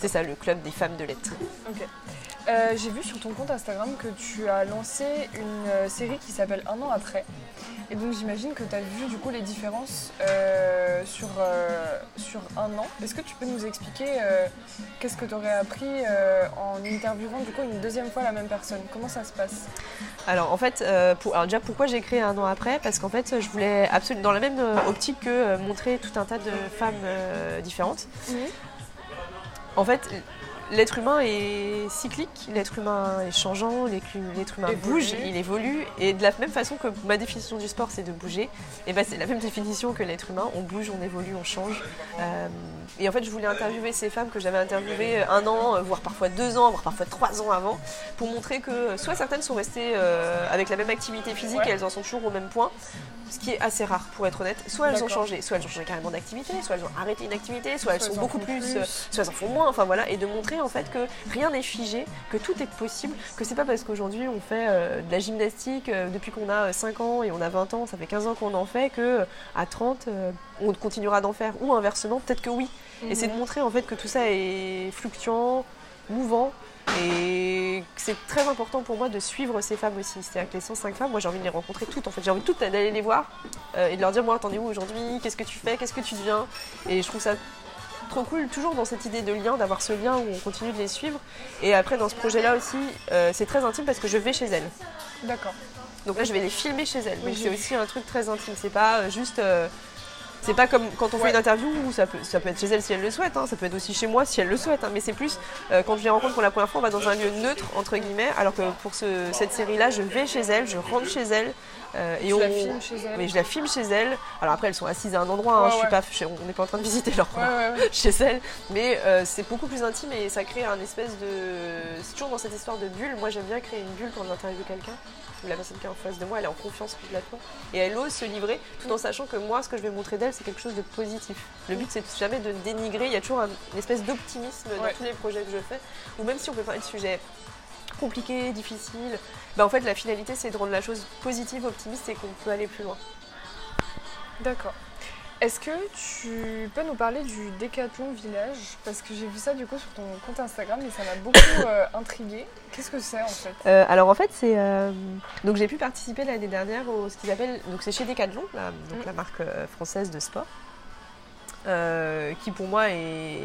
C'est ça le club des femmes de lettres. Euh, J'ai vu sur ton compte Instagram que tu as lancé une euh, série qui s'appelle Un an après. Et donc j'imagine que tu as vu du coup les différences euh, sur, euh, sur un an. Est-ce que tu peux nous expliquer qu'est-ce que tu aurais appris en interviewant du coup une deuxième fois la même personne? Comment ça se passe? Alors en fait, euh, pour, alors déjà pourquoi j'ai créé un an après? Parce qu'en fait, je voulais absolument dans la même optique que euh, montrer tout un tas de femmes euh, différentes. En fait, l'être humain est cyclique, l'être humain est changeant, l'être humain bouge, il évolue. Et de la même façon que ma définition du sport, c'est de bouger, et ben c'est la même définition que l'être humain. On bouge, on évolue, on change. Euh, et en fait, je voulais interviewer ces femmes que j'avais interviewées un an, voire parfois deux ans, voire parfois trois ans avant, pour montrer que soit certaines sont restées euh, avec la même activité physique Ouais. et elles en sont toujours au même point, ce qui est assez rare pour être honnête. Soit elles ont changé, soit elles ont changé carrément d'activité, soit elles ont arrêté une activité, soit elles Soit sont beaucoup plus, plus. euh, soit elles en font moins, enfin voilà, et de montrer en fait que rien n'est figé, que tout est possible, que c'est pas parce qu'aujourd'hui on fait euh, de la gymnastique euh, depuis qu'on a euh, 5 ans et on a 20 ans, ça fait 15 ans qu'on en fait, que euh, à 30 euh, on continuera d'en faire, ou inversement, peut-être que oui. Et c'est de Mhm. montrer en fait que tout ça est fluctuant, mouvant. Et que c'est très important pour moi de suivre ces femmes aussi. C'est-à-dire que les 105 femmes, moi j'ai envie de les rencontrer toutes en fait. J'ai envie toutes d'aller les voir euh, et de leur dire Moi, t'en es où aujourd'hui Qu'est-ce que tu fais Qu'est-ce que tu deviens? Et je trouve ça trop cool, toujours dans cette idée de lien, d'avoir ce lien où on continue de les suivre. Et après, dans ce projet-là aussi, euh, c'est très intime parce que je vais chez elles. D'accord. Donc là, je vais les filmer chez elles. Oui, j'ai c'est aussi un truc très intime. C'est pas euh, juste. euh, c'est pas comme quand on fait Ouais. une interview où ça peut, ça peut être chez elle si elle le souhaite, hein, ça peut être aussi chez moi si elle le souhaite, hein, mais c'est plus euh, quand je les rencontre pour la première fois, on va dans un lieu neutre, entre guillemets, alors que pour ce- cette série-là, je vais chez elle, je rentre chez elle. euh, et Tu on, la filmes chez elle mais je la filme chez elle. Alors après, elles sont assises à un endroit, hein, je suis pas, je- on n'est pas en train de visiter leur chez elle, mais euh, c'est beaucoup plus intime et ça crée un espèce de. C'est toujours dans cette histoire de bulle. Moi, j'aime bien créer une bulle quand on interviewe quelqu'un. La personne qui est en face de moi, elle est en confiance complètement et elle ose se livrer tout en sachant que moi, ce que je vais montrer d'elle, c'est quelque chose de positif. Le but, c'est jamais de dénigrer. Il y a toujours un- une espèce d'optimisme Ouais. dans tous les projets que je fais, ou même si on peut parler de sujets compliqués, difficiles, bah en fait, la finalité, c'est de rendre la chose positive, optimiste et qu'on peut aller plus loin. D'accord. Est-ce que tu peux nous parler du Décathlon Village? Parce que j'ai vu ça du coup sur ton compte Instagram et ça m'a beaucoup euh, intriguée. Qu'est-ce que c'est en fait? Euh, alors en fait, c'est euh, donc j'ai pu participer l'année dernière au ce qu'ils appellent donc c'est chez Decathlon, la, donc Mm. la marque euh, française de sport, qui pour moi est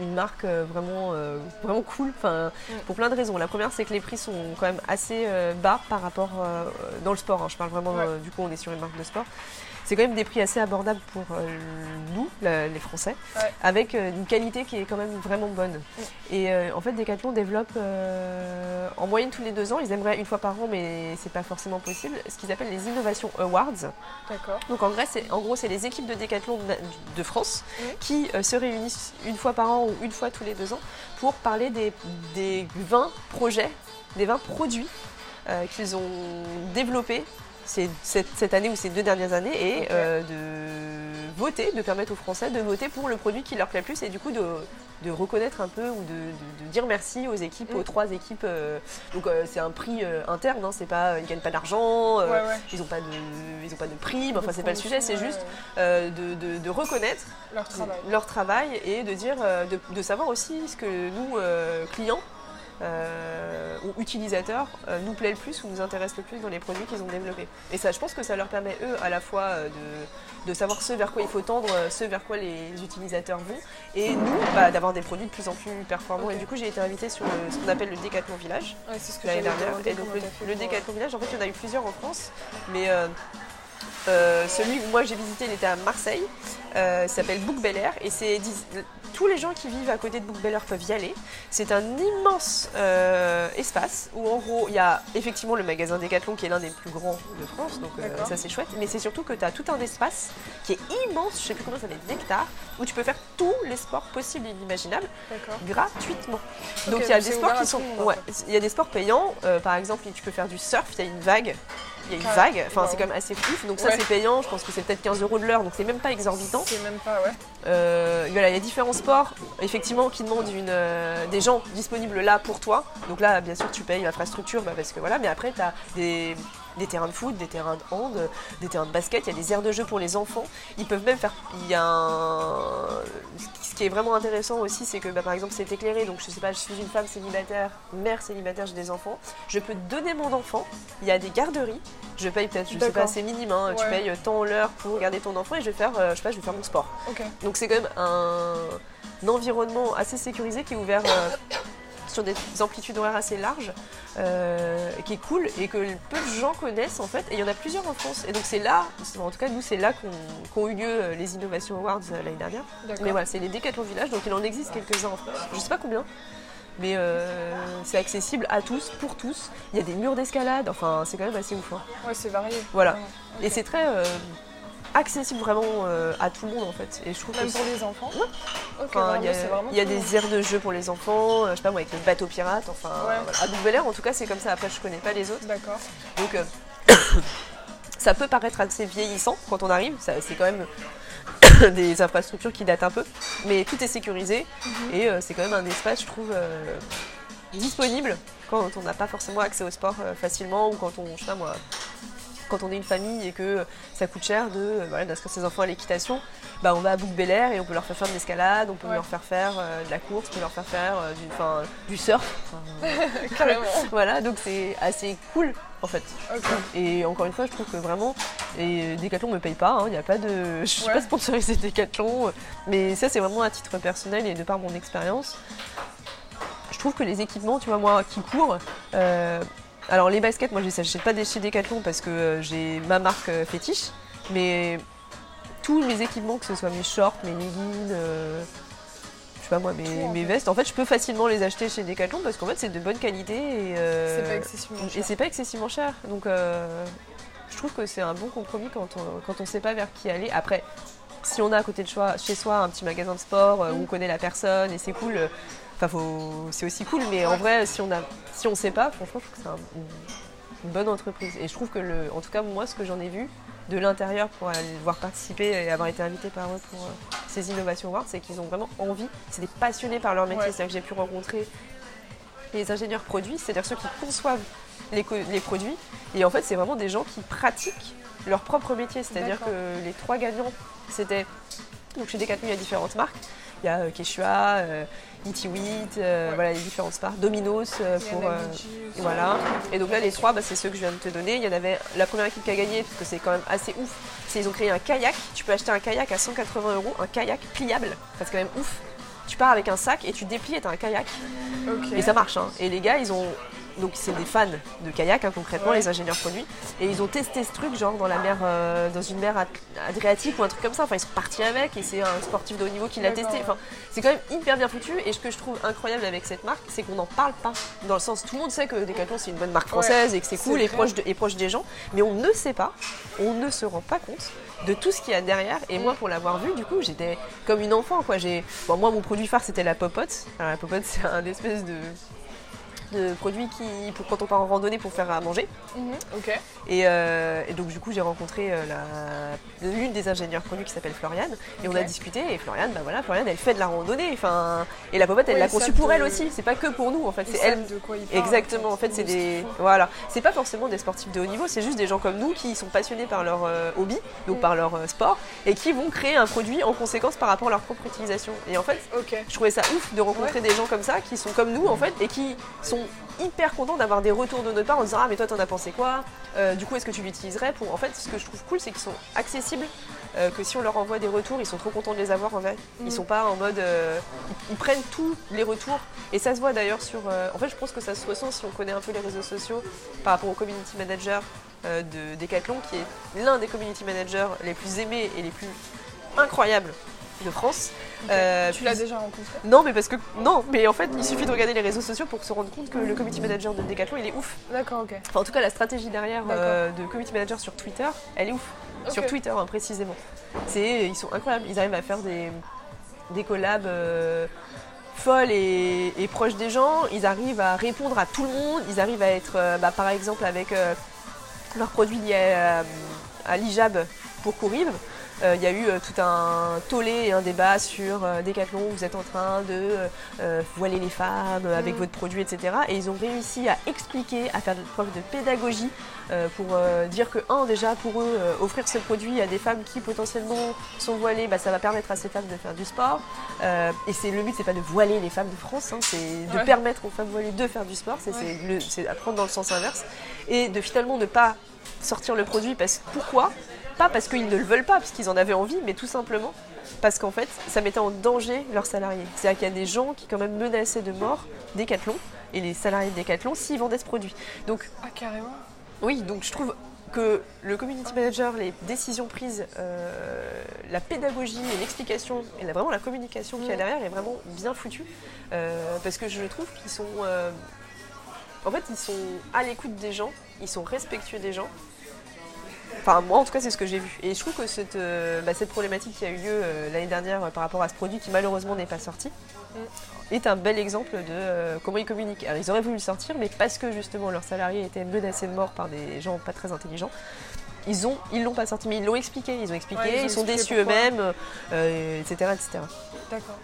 une marque euh, vraiment euh, vraiment cool. Enfin, Mm. pour plein de raisons. La première, c'est que les prix sont quand même assez euh, bas par rapport dans le sport. hein. Je parle vraiment Ouais. du coup, on est sur une marque de sport. C'est quand même des prix assez abordables pour euh, nous, la- les Français, Ouais. avec euh, une qualité qui est quand même vraiment bonne. Mm. Et euh, en fait, Decathlon développe en moyenne tous les deux ans. Ils aimeraient une fois par an, mais c'est pas forcément possible. Ce qu'ils appellent les Innovation Awards. D'accord. Donc en, vrai, en gros, c'est les équipes de Decathlon de, de France Mhm. qui se réunissent une fois par an une fois tous les deux ans pour parler des, des 20 projets, des 20 produits euh, qu'ils ont développés ces- cette, cette année ou ces deux dernières années et euh, de voter, de permettre aux Français de voter pour le produit qui leur plaît le plus et du coup de, de reconnaître un peu ou de, de- de dire merci aux équipes, aux trois équipes. euh, donc euh, c'est un prix interne, hein, c'est pas, ils gagnent pas d'argent, Ouais, ouais. ils n'ont pas de, ils ont pas de prime, enfin c'est pas le sujet, c'est juste de, reconnaître leur travail. leur travail et de dire, de, de savoir aussi ce que nous, clients euh, ou utilisateurs, euh, nous plaît le plus ou nous intéresse le plus dans les produits qu'ils ont développés. Et ça, je pense que ça leur permet, eux, à la fois euh, de, de savoir ce vers quoi il faut tendre, euh, ce vers quoi les utilisateurs vont, et nous, bah, d'avoir des produits de plus en plus performants. Et du coup, j'ai été invitée sur le- ce qu'on appelle le Décathlon Village Ouais, ce l'année dernière. Et donc le, le Décathlon Village, en fait, il y en a eu plusieurs en France, mais euh, euh, celui que moi j'ai visité, il était à Marseille. Euh, il s'appelle Bouc Bel Air et c'est tous les gens qui vivent à côté de Bouc Bel Air peuvent y aller. C'est un immense euh, espace où en gros il y a effectivement le magasin Décathlon qui est l'un des plus grands de France, donc euh, ça c'est chouette. Mais c'est surtout que tu as tout un espace qui est immense, je sais plus comment ça fait, d'hectares, où tu peux faire tous les sports possibles et inimaginables gratuitement. Donc il y a des sports qui sont, ouais, il y a des sports payants. Euh, par exemple, tu peux faire du surf, il y a une vague. Il y a une vague, enfin wow. c'est quand même assez fou. Donc ça Ouais. c'est payant, je pense que c'est peut-être 15 euros de l'heure, donc c'est même pas exorbitant. C'est même pas, ouais. Euh, voilà, il y a différents sports, effectivement, qui demandent une, euh, des gens disponibles là pour toi. Donc là, bien sûr, tu payes l'infrastructure, bah, parce que voilà. Mais après, tu as des, des terrains de foot, des terrains de hand, des terrains de basket. Il y a des aires de jeu pour les enfants. Ils peuvent même faire. Il y a un. Ce qui est vraiment intéressant aussi, c'est que bah, par exemple, c'est éclairé. Donc je sais pas, je suis une femme célibataire, mère célibataire, j'ai des enfants. Je peux donner mon enfant. Il y a des garderies. Je paye peut-être, je sais pas, c'est minime. hein. Tu payes tant l'heure pour garder ton enfant et je vais faire, euh, je sais pas, je vais faire mon sport. Donc c'est quand même un, un environnement assez sécurisé qui est ouvert euh, sur des amplitudes horaires assez larges, euh, qui est cool et que peu de gens connaissent en fait. Et il y en a plusieurs en France. Et donc c'est là, en tout cas nous c'est là qu'ont eu lieu euh, les Innovation Awards euh, l'année dernière. Mais voilà, c'est les Décathlon Village, donc il en existe quelques-uns en France. Je sais pas combien. Mais c'est accessible à tous, pour tous. Il y a des murs d'escalade, enfin c'est quand même assez ouf. Hein. Ouais, c'est varié. Voilà. Et c'est très accessible vraiment euh, à tout le monde en fait. Et je trouve Même pour les enfants Il y a, des aires de jeu pour les enfants, euh, je sais pas moi, avec le bateau pirate, enfin à Bel Air en tout cas c'est comme ça, après je connais pas les autres. D'accord. Donc euh, ça peut paraître assez vieillissant quand on arrive, c'est quand même des infrastructures qui datent un peu, mais tout est sécurisé mhm. et c'est quand même un espace je trouve disponible quand on n'a pas forcément accès au sport facilement ou quand on, je sais pas moi, quand on est une famille et que ça coûte cher de voilà, d'inscrire ses enfants à l'équitation, bah on va à Bouc Bel et on peut leur faire faire de l'escalade, on peut leur faire faire euh, de la course, on peut leur faire faire euh, du, du surf. Carrément. voilà, donc c'est assez cool en fait. Et encore une fois, je trouve que vraiment, et Decathlon me paye pas, hein, il n'y a pas de. Je suis pas sponsorisée Decathlon, mais ça c'est vraiment à titre personnel et de par mon expérience. Je trouve que les équipements, tu vois, moi qui cours, euh, alors les baskets, moi je les achète pas des chez Decathlon parce que euh, j'ai ma marque euh, fétiche, mais tous mes équipements, que ce soit mes shorts, mes leggings, euh, je sais pas moi, mes, vestes, en fait je peux facilement les acheter chez Decathlon parce qu'en fait c'est de bonne qualité et c'est pas excessivement cher. C'est pas excessivement cher. Donc je trouve que c'est un bon compromis quand on, quand on sait pas vers qui aller. Après, si on a à côté de chez soi un petit magasin de sport où on mm. connaît la personne et c'est cool Enfin, c'est aussi cool, mais en vrai, si on a, si on sait pas, franchement, je trouve que c'est une bonne entreprise. Et je trouve que, le, en tout cas, moi, ce que j'en ai vu de l'intérieur pour aller voir participer et avoir été invité par eux pour euh, ces innovations Awards, c'est qu'ils ont vraiment envie, c'est des passionnés par leur métier. C'est-à-dire que j'ai pu rencontrer les ingénieurs produits, c'est-à-dire ceux qui conçoivent les, les produits. Et en fait, c'est vraiment des gens qui pratiquent leur propre métier. C'est-à-dire que les trois gagnants, c'était. Donc chez Decathlon, il y a différentes marques. Il y a euh, Quechua, euh, Itiwit, euh, voilà les différentes marques, Domino's pour voilà. Et donc là les trois, bah, c'est ceux que je viens de te donner. Il y en avait la première équipe qui a gagné parce que c'est quand même assez ouf. C'est ils ont créé un kayak. Tu peux acheter un kayak à 180 euros, un kayak pliable. C'est quand même ouf. Tu pars avec un sac et tu déplies et t'as un kayak. Et ça marche. Hein. Et les gars, ils ont donc c'est des fans de kayak hein, concrètement, les ingénieurs produits, et ils ont testé ce truc genre dans la mer, euh, dans une mer adriatique ou un truc comme ça. Enfin, ils sont partis avec et c'est un sportif de haut niveau qui l'a testé. Enfin, c'est quand même hyper bien foutu. Et ce que je trouve incroyable avec cette marque, c'est qu'on n'en parle pas. Dans le sens, tout le monde sait que Decathlon c'est une bonne marque française et que c'est cool et proche, et proche des gens, mais on ne sait pas, on ne se rend pas compte de tout ce qu'il y a derrière. Et moi, pour l'avoir vu, du coup, j'étais comme une enfant. Quoi. Bon, moi, mon produit phare, c'était la popote. Alors, la popote, c'est un espèce de de produits qui, pour, quand on part en randonnée pour faire à manger. Mhm. Euh, et, donc du coup j'ai rencontré euh, l'une des ingénieurs produits qui s'appelle Floriane et on a discuté et Floriane, bah voilà, Floriane elle fait de la randonnée. Enfin, et la popote elle l'a conçue pour elle aussi. C'est pas que pour nous en fait. C'est elle. De quoi Exactement. En fait c'est des voilà. C'est pas forcément des sportifs de haut niveau. C'est juste des gens comme nous qui sont passionnés par leur euh, hobby, donc mm. par leur sport, et qui vont créer un produit en conséquence par rapport à leur propre utilisation. Et en fait, je trouvais ça ouf de rencontrer des gens comme ça qui sont comme nous en fait et qui sont hyper contents d'avoir des retours de notre part en disant Ah, mais toi, t'en as pensé quoi? Euh, Du coup, est-ce que tu l'utiliserais pour... En fait, ce que je trouve cool, c'est qu'ils sont accessibles. Euh, que si on leur envoie des retours, ils sont trop contents de les avoir en fait. Ils mm. sont pas en mode. Euh, ils, prennent tous les retours. Et ça se voit d'ailleurs sur. en fait, je pense que ça se ressent si on connaît un peu les réseaux sociaux par rapport au community manager de Decathlon, qui est l'un des community managers les plus aimés et les plus incroyables de France. Euh, tu l'as déjà rencontré Non, mais parce que non, mais en fait, il suffit de regarder les réseaux sociaux pour se rendre compte que le community manager de Decathlon, il est ouf. D'accord, ok. Enfin, en tout cas, la stratégie derrière euh, de community manager sur Twitter, elle est ouf. Sur Twitter, hein, précisément. C'est, ils sont incroyables. Ils arrivent à faire des, des collabs. Euh, folles et, proches des gens, ils arrivent à répondre à tout le monde, ils arrivent à être, bah, par exemple, avec leurs produits liés à, l'IJAB pour euh, il y a eu euh, tout un tollé et un débat sur euh, Decathlon, vous êtes en train de voiler les femmes avec mm. votre produit, etc. Et ils ont réussi à expliquer, à faire preuve de pédagogie pour dire que, un, déjà, pour eux, offrir ce produit à des femmes qui potentiellement sont voilées, bah, ça va permettre à ces femmes de faire du sport. et c'est le but, c'est pas de voiler les femmes de France, hein, c'est de permettre aux femmes voilées de faire du sport, c'est à prendre dans le sens inverse. Et de finalement ne pas sortir le produit parce pourquoi? Pas parce qu'ils ne le veulent pas, parce qu'ils en avaient envie, mais tout simplement parce qu'en fait, ça mettait en danger leurs salariés. C'est-à-dire qu'il y a des gens qui quand même menaçaient de mort Decathlon et les salariés de Decathlon s'ils vendaient ce produit. Donc, Ah, carrément. oui, donc je trouve que le community manager, les décisions prises, euh, la pédagogie et l'explication, et vraiment la communication qu'il y a Mm. derrière est vraiment bien foutue. Euh, parce que je trouve qu'ils sont. euh, en fait, ils sont à l'écoute des gens, ils sont respectueux des gens. Enfin, moi en tout cas, c'est ce que j'ai vu. Et je trouve que cette, euh, bah, cette problématique qui a eu lieu euh, l'année dernière euh, par rapport à ce produit qui malheureusement n'est pas sorti, est un bel exemple de comment ils communiquent. Alors, ils auraient voulu le sortir, mais parce que justement leurs salariés étaient menacés de mort par des gens pas très intelligents, ils ont, ils l'ont pas sorti, mais ils l'ont expliqué. Ils ont expliqué, Ouais, ils ont ils sont expliqué déçus eux-mêmes, etc., etc. D'accord.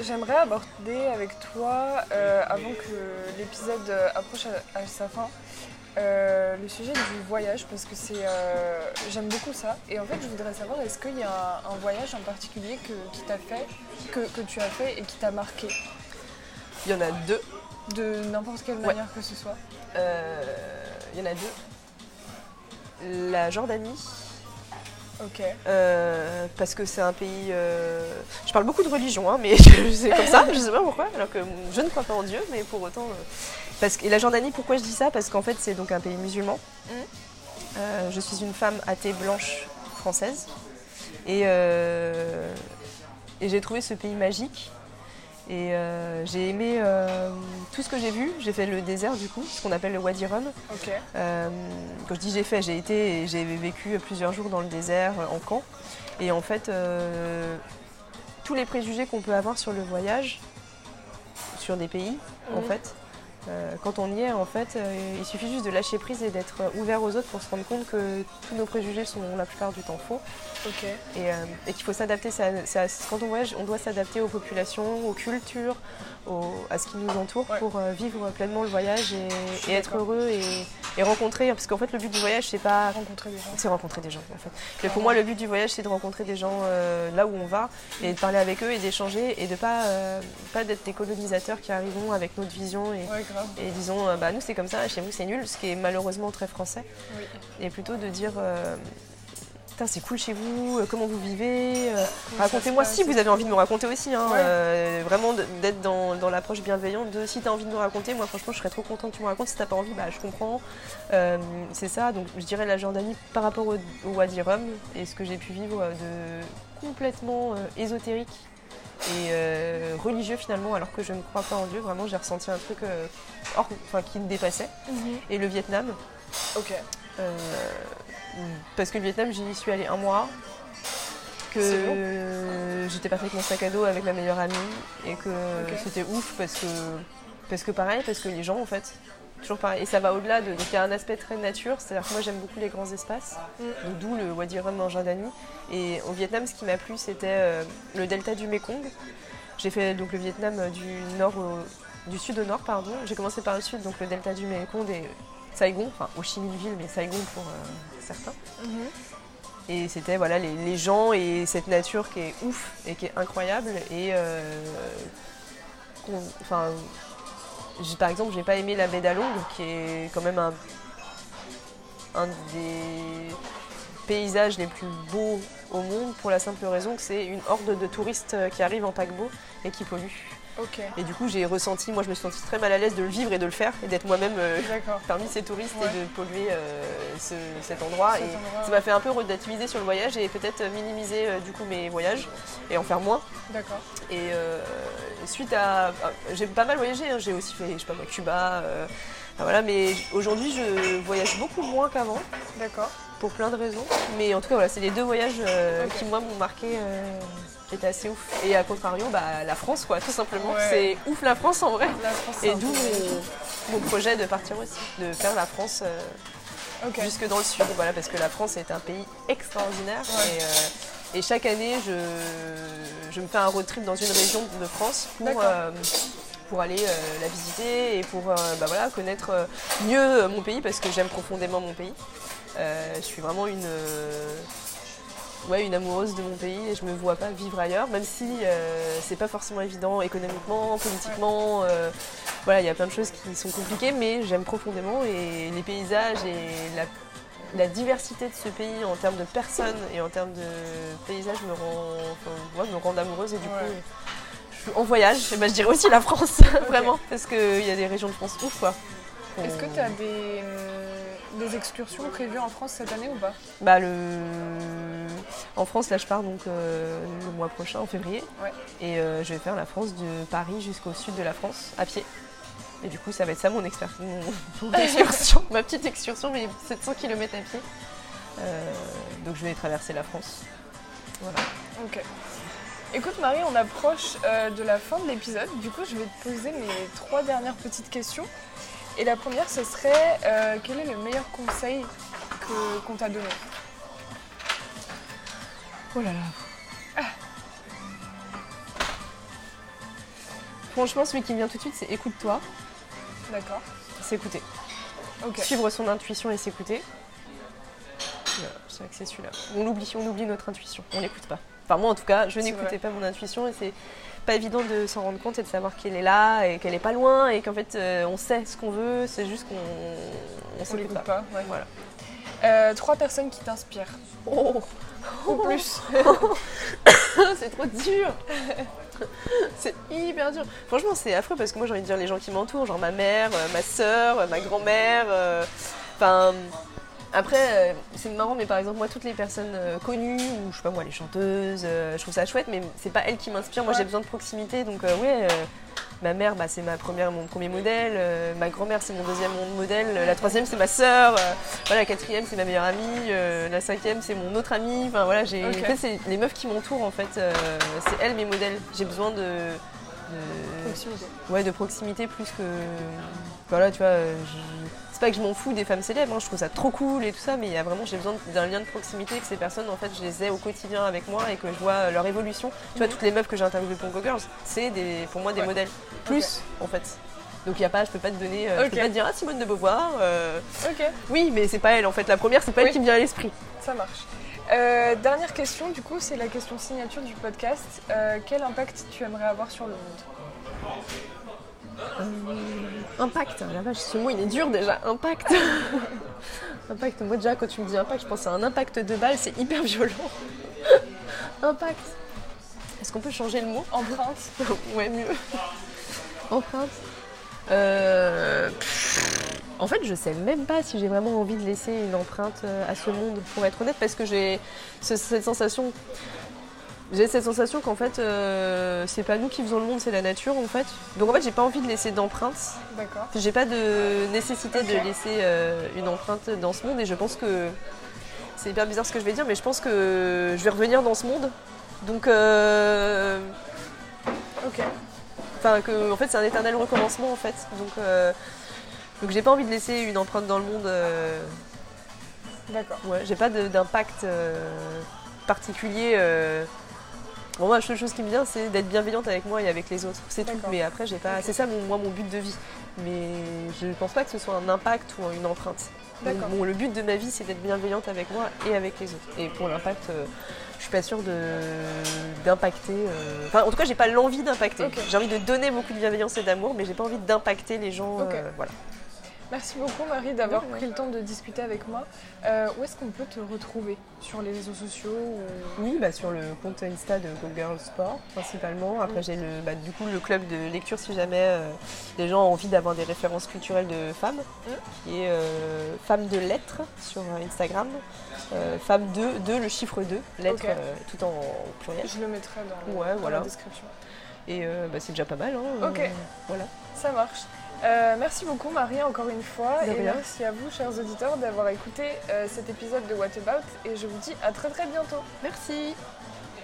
J'aimerais aborder avec toi, avant que l'épisode approche à, à sa fin, euh, le sujet du voyage, parce que c'est, euh, j'aime beaucoup ça. Et en fait, je voudrais savoir, est-ce qu'il y a un, un voyage en particulier que, qui t'a fait, que, que tu as fait et qui t'a marqué, Il y en a deux. de n'importe quelle Ouais. manière que ce soit Euh, il y en a deux. La Jordanie, Ok. parce que c'est un pays. Je parle beaucoup de religion, hein, mais c'est comme ça, je sais pas pourquoi, alors que je ne crois pas en Dieu, mais pour autant. Parce que, et la Jordanie, pourquoi je dis ça? Parce qu'en fait, c'est donc un pays musulman. Mhm. Euh, je suis une femme athée blanche française. Et, euh, et j'ai trouvé ce pays magique. Et euh, j'ai aimé euh, tout ce que j'ai vu. J'ai fait le désert, du coup, ce qu'on appelle le Wadi Rum. Euh, quand je dis j'ai fait, j'ai été et j'ai vécu plusieurs jours dans le désert en camp. Et en fait, tous les préjugés qu'on peut avoir sur le voyage, sur des pays, en Mhm. fait, euh, quand on y est, en fait, euh, il suffit juste de lâcher prise et d'être ouvert aux autres pour se rendre compte que tous nos préjugés sont la plupart du temps faux et, euh, et qu'il faut s'adapter. ça- ça- quand on voyage, on doit s'adapter aux populations, aux cultures, à ce qui nous entoure Ouais. pour vivre pleinement le voyage et, être heureux et, et rencontrer. Parce qu'en fait, le but du voyage, c'est pas Rencontrer des gens. c'est rencontrer des gens en fait. Mais pour moi, le but du voyage, c'est de rencontrer des gens là où on va et de parler avec eux et d'échanger et de pas pas d'être des colonisateurs qui arriveront avec notre vision et, Ouais, grave. et disons euh, bah nous c'est comme ça, chez vous c'est nul, ce qui est malheureusement très français. Oui. Et plutôt de dire euh, Putain, c'est cool chez vous, euh, comment vous vivez, racontez-moi si vous avez envie de me raconter aussi. hein, Ouais. vraiment d'être dans, dans l'approche bienveillante de si tu as envie de me raconter, moi franchement je serais trop contente que tu me racontes. Si t'as pas envie, bah je comprends. C'est ça, donc je dirais la Jordanie par rapport au, au Wadi Rum et ce que j'ai pu vivre de complètement ésotérique et euh, religieux finalement alors que je ne crois pas en Dieu. Vraiment j'ai ressenti un truc euh, hors, enfin, qui me dépassait. Et le Vietnam, Ok. euh, parce que le Vietnam, j'y suis allée un mois. Que j'étais partie avec mon sac à dos avec ma meilleure amie et que c'était ouf parce que, parce que pareil, parce que les gens en fait, toujours pareil. Et ça va au-delà de. Donc il y a un aspect très nature, c'est-à-dire que moi j'aime beaucoup les grands espaces, Mm. d'où le Wadi Rum en Jordanie. Et au Vietnam, ce qui m'a plu, c'était euh, le delta du Mekong. J'ai fait donc le Vietnam euh, du nord au- du sud au nord, pardon. J'ai commencé par le sud, donc le delta du Mekong et Saigon, enfin Ho Chi Minh Ville, mais Saigon pour euh, certains. Mhm. Et c'était voilà les, les gens et cette nature qui est ouf et qui est incroyable. Et euh, enfin, par exemple, j'ai pas aimé la baie d'Along, qui est quand même un, un des paysages les plus beaux au monde, pour la simple raison que c'est une horde de touristes qui arrivent en paquebot et qui polluent. Et du coup, j'ai ressenti, moi, je me suis sentie très mal à l'aise de le vivre et de le faire et d'être moi-même euh, parmi ces touristes Ouais. et de polluer euh, ce- cet endroit. Cet et endroit, ça m'a fait un peu relativiser sur le voyage et peut-être minimiser euh, du coup mes voyages et en faire moins. D'accord. Et suite à. j'ai pas mal voyagé, hein. j'ai aussi fait, je sais pas moi, Cuba. voilà, mais aujourd'hui, je voyage beaucoup moins qu'avant D'accord. pour plein de raisons. Mais en tout cas, voilà, c'est les deux voyages qui, moi, m'ont marqué. Étaient assez ouf. Et à contrario, bah, la France, quoi, tout simplement. Ouais. C'est ouf la France en vrai. France, Et d'où mon, mon projet de partir aussi, de faire la France euh, jusque dans le sud. Voilà, parce que la France est un pays extraordinaire. Ouais. Et, euh, et chaque année, je, je me fais un road trip dans une région de France pour, euh, pour aller euh, la visiter et pour euh, bah voilà, connaître euh, mieux mon pays parce que j'aime profondément mon pays. Je suis vraiment une, ouais, une amoureuse de mon pays et je me vois pas vivre ailleurs, même si euh, c'est pas forcément évident économiquement, politiquement. euh, voilà, il y a plein de choses qui sont compliquées, mais j'aime profondément et les paysages et la la diversité de ce pays en termes de personnes et en termes de paysages me rend, enfin, ouais, me rend amoureuse et du Ouais. coup, je suis en voyage. Et ben, je dirais aussi la France, vraiment, parce qu'il y a des régions de France ouf quoi. Est-ce que tu as des, hum, des excursions prévues en France cette année ou pas? Bah, le... En France, là, je pars donc euh, le mois prochain, en février. Ouais. Et euh, je vais faire la France de Paris jusqu'au sud de la France, à pied. Et du coup, ça va être ça mon, expert... mon... mon excursion, ma petite excursion, mais 700 km à pied. Euh, donc, je vais traverser la France. Voilà. Ok. Écoute Marie, on approche euh, de la fin de l'épisode. Du coup, je vais te poser mes trois dernières petites questions. Et la première, ce serait euh, quel est le meilleur conseil que- qu'on t'a donné? Oh là là. Franchement, celui qui me vient tout de suite, c'est écoute-toi. D'accord. S'écouter. Suivre son intuition et s'écouter. Voilà, Je dirais que c'est celui-là. On oublie, on oublie notre intuition. On l'écoute pas. Enfin, moi, en tout cas, je C'est n'écoutais vrai. pas mon intuition et c'est pas évident de s'en rendre compte et de savoir qu'elle est là et qu'elle est pas loin et qu'en fait, euh, on sait ce qu'on veut. C'est juste qu'on on On s'écoute l'écoute pas. pas. ouais. Voilà. Euh, trois personnes qui t'inspirent. Oh, Ou plus. c'est trop dur. c'est hyper dur. Franchement, c'est affreux parce que moi, j'ai envie de dire les gens qui m'entourent, genre ma mère, euh, ma soeur, euh, ma grand-mère. euh, Enfin, après, c'est marrant, mais par exemple, moi, toutes les personnes connues, ou je sais pas moi, les chanteuses, je trouve ça chouette, mais c'est pas elles qui m'inspirent. Moi, j'ai besoin de proximité, donc euh, ouais. euh, Ma mère, bah, c'est ma première, mon premier modèle. euh, ma grand-mère, c'est mon deuxième modèle. euh, la troisième, c'est ma sœur. euh, voilà, la quatrième, c'est ma meilleure amie. euh, la cinquième, c'est mon autre amie. Enfin voilà, j'ai. Ok. En fait, c'est les meufs qui m'entourent. En fait, c'est elles mes modèles. J'ai besoin de, de- Proximité. ouais, de proximité plus que. Voilà, tu vois. je- C'est pas que je m'en fous des femmes célèbres. hein, je trouve ça trop cool et tout ça, mais il y a vraiment, j'ai besoin d'un lien de proximité que ces personnes, en fait, je les ai au quotidien avec moi et que je vois euh, leur évolution. Tu vois, Mhm. toutes les meufs que j'ai interviewées pour Go Girls, c'est des, pour moi des Ouais. modèles. Plus, en fait. Donc il y a pas, je peux pas te donner, euh, je peux pas te dire ah Simone de Beauvoir. euh, Ok, oui, mais c'est pas elle en fait. La première, c'est pas Oui. elle qui me vient à l'esprit. ça marche. Euh, dernière question, du coup, c'est la question signature du podcast. Quel impact tu aimerais avoir sur le monde? Impact, la vache, ce mot il est dur déjà. Impact. impact. Moi déjà, quand tu me dis impact, je pense à un impact de balle, c'est hyper violent. impact. Est-ce qu'on peut changer le mot? Empreinte Ouais, mieux. Empreinte. Euh, En fait, je sais même pas si j'ai vraiment envie de laisser une empreinte euh, à ce monde, pour être honnête, parce que j'ai ce- cette sensation. J'ai cette sensation qu'en fait, euh, c'est pas nous qui faisons le monde, c'est la nature en fait. Donc en fait, j'ai pas envie de laisser d'empreinte. D'accord. J'ai pas de nécessité de laisser euh, une empreinte dans ce monde et je pense que c'est hyper bizarre ce que je vais dire, mais je pense que je vais revenir dans ce monde. Donc, euh, Ok. enfin que en fait c'est un éternel recommencement en fait. Donc, euh, donc j'ai pas envie de laisser une empreinte dans le monde. D'accord. ouais, j'ai pas d'impact particulier. euh. Bon, moi, la seule chose qui me vient, c'est d'être bienveillante avec moi et avec les autres. C'est tout. Mais après, j'ai pas. C'est ça, mon, moi, mon but de vie. Mais je pense pas que ce soit un impact ou une empreinte. Donc, bon, le but de ma vie, c'est d'être bienveillante avec moi et avec les autres. Et pour l'impact, euh, je suis pas sûre de- d'impacter. euh, Enfin, en tout cas, j'ai pas l'envie d'impacter. J'ai envie de donner beaucoup de bienveillance et d'amour, mais j'ai pas envie d'impacter les gens. Euh, voilà. Merci beaucoup Marie d'avoir pris le temps de discuter avec moi. Euh, où est-ce qu'on peut te retrouver? Sur les réseaux sociaux ou... Oui, bah, sur le compte Insta de Go Girl Sport principalement. Après, j'ai le, bah, du coup le club de lecture si jamais euh, les gens ont envie d'avoir des références culturelles de femmes, qui est euh, Femme de lettres sur Instagram. Euh, femme 2, 2, le chiffre 2, lettres euh, tout en pluriel. Je le mettrai dans, Ouais, dans voilà. la description. Et euh, bah, c'est déjà pas mal. Hein, Ok. euh, voilà. Ça marche. Euh, merci beaucoup Marie encore une fois et merci à vous chers auditeurs d'avoir écouté euh, cet épisode de What About et je vous dis à très très bientôt. Merci.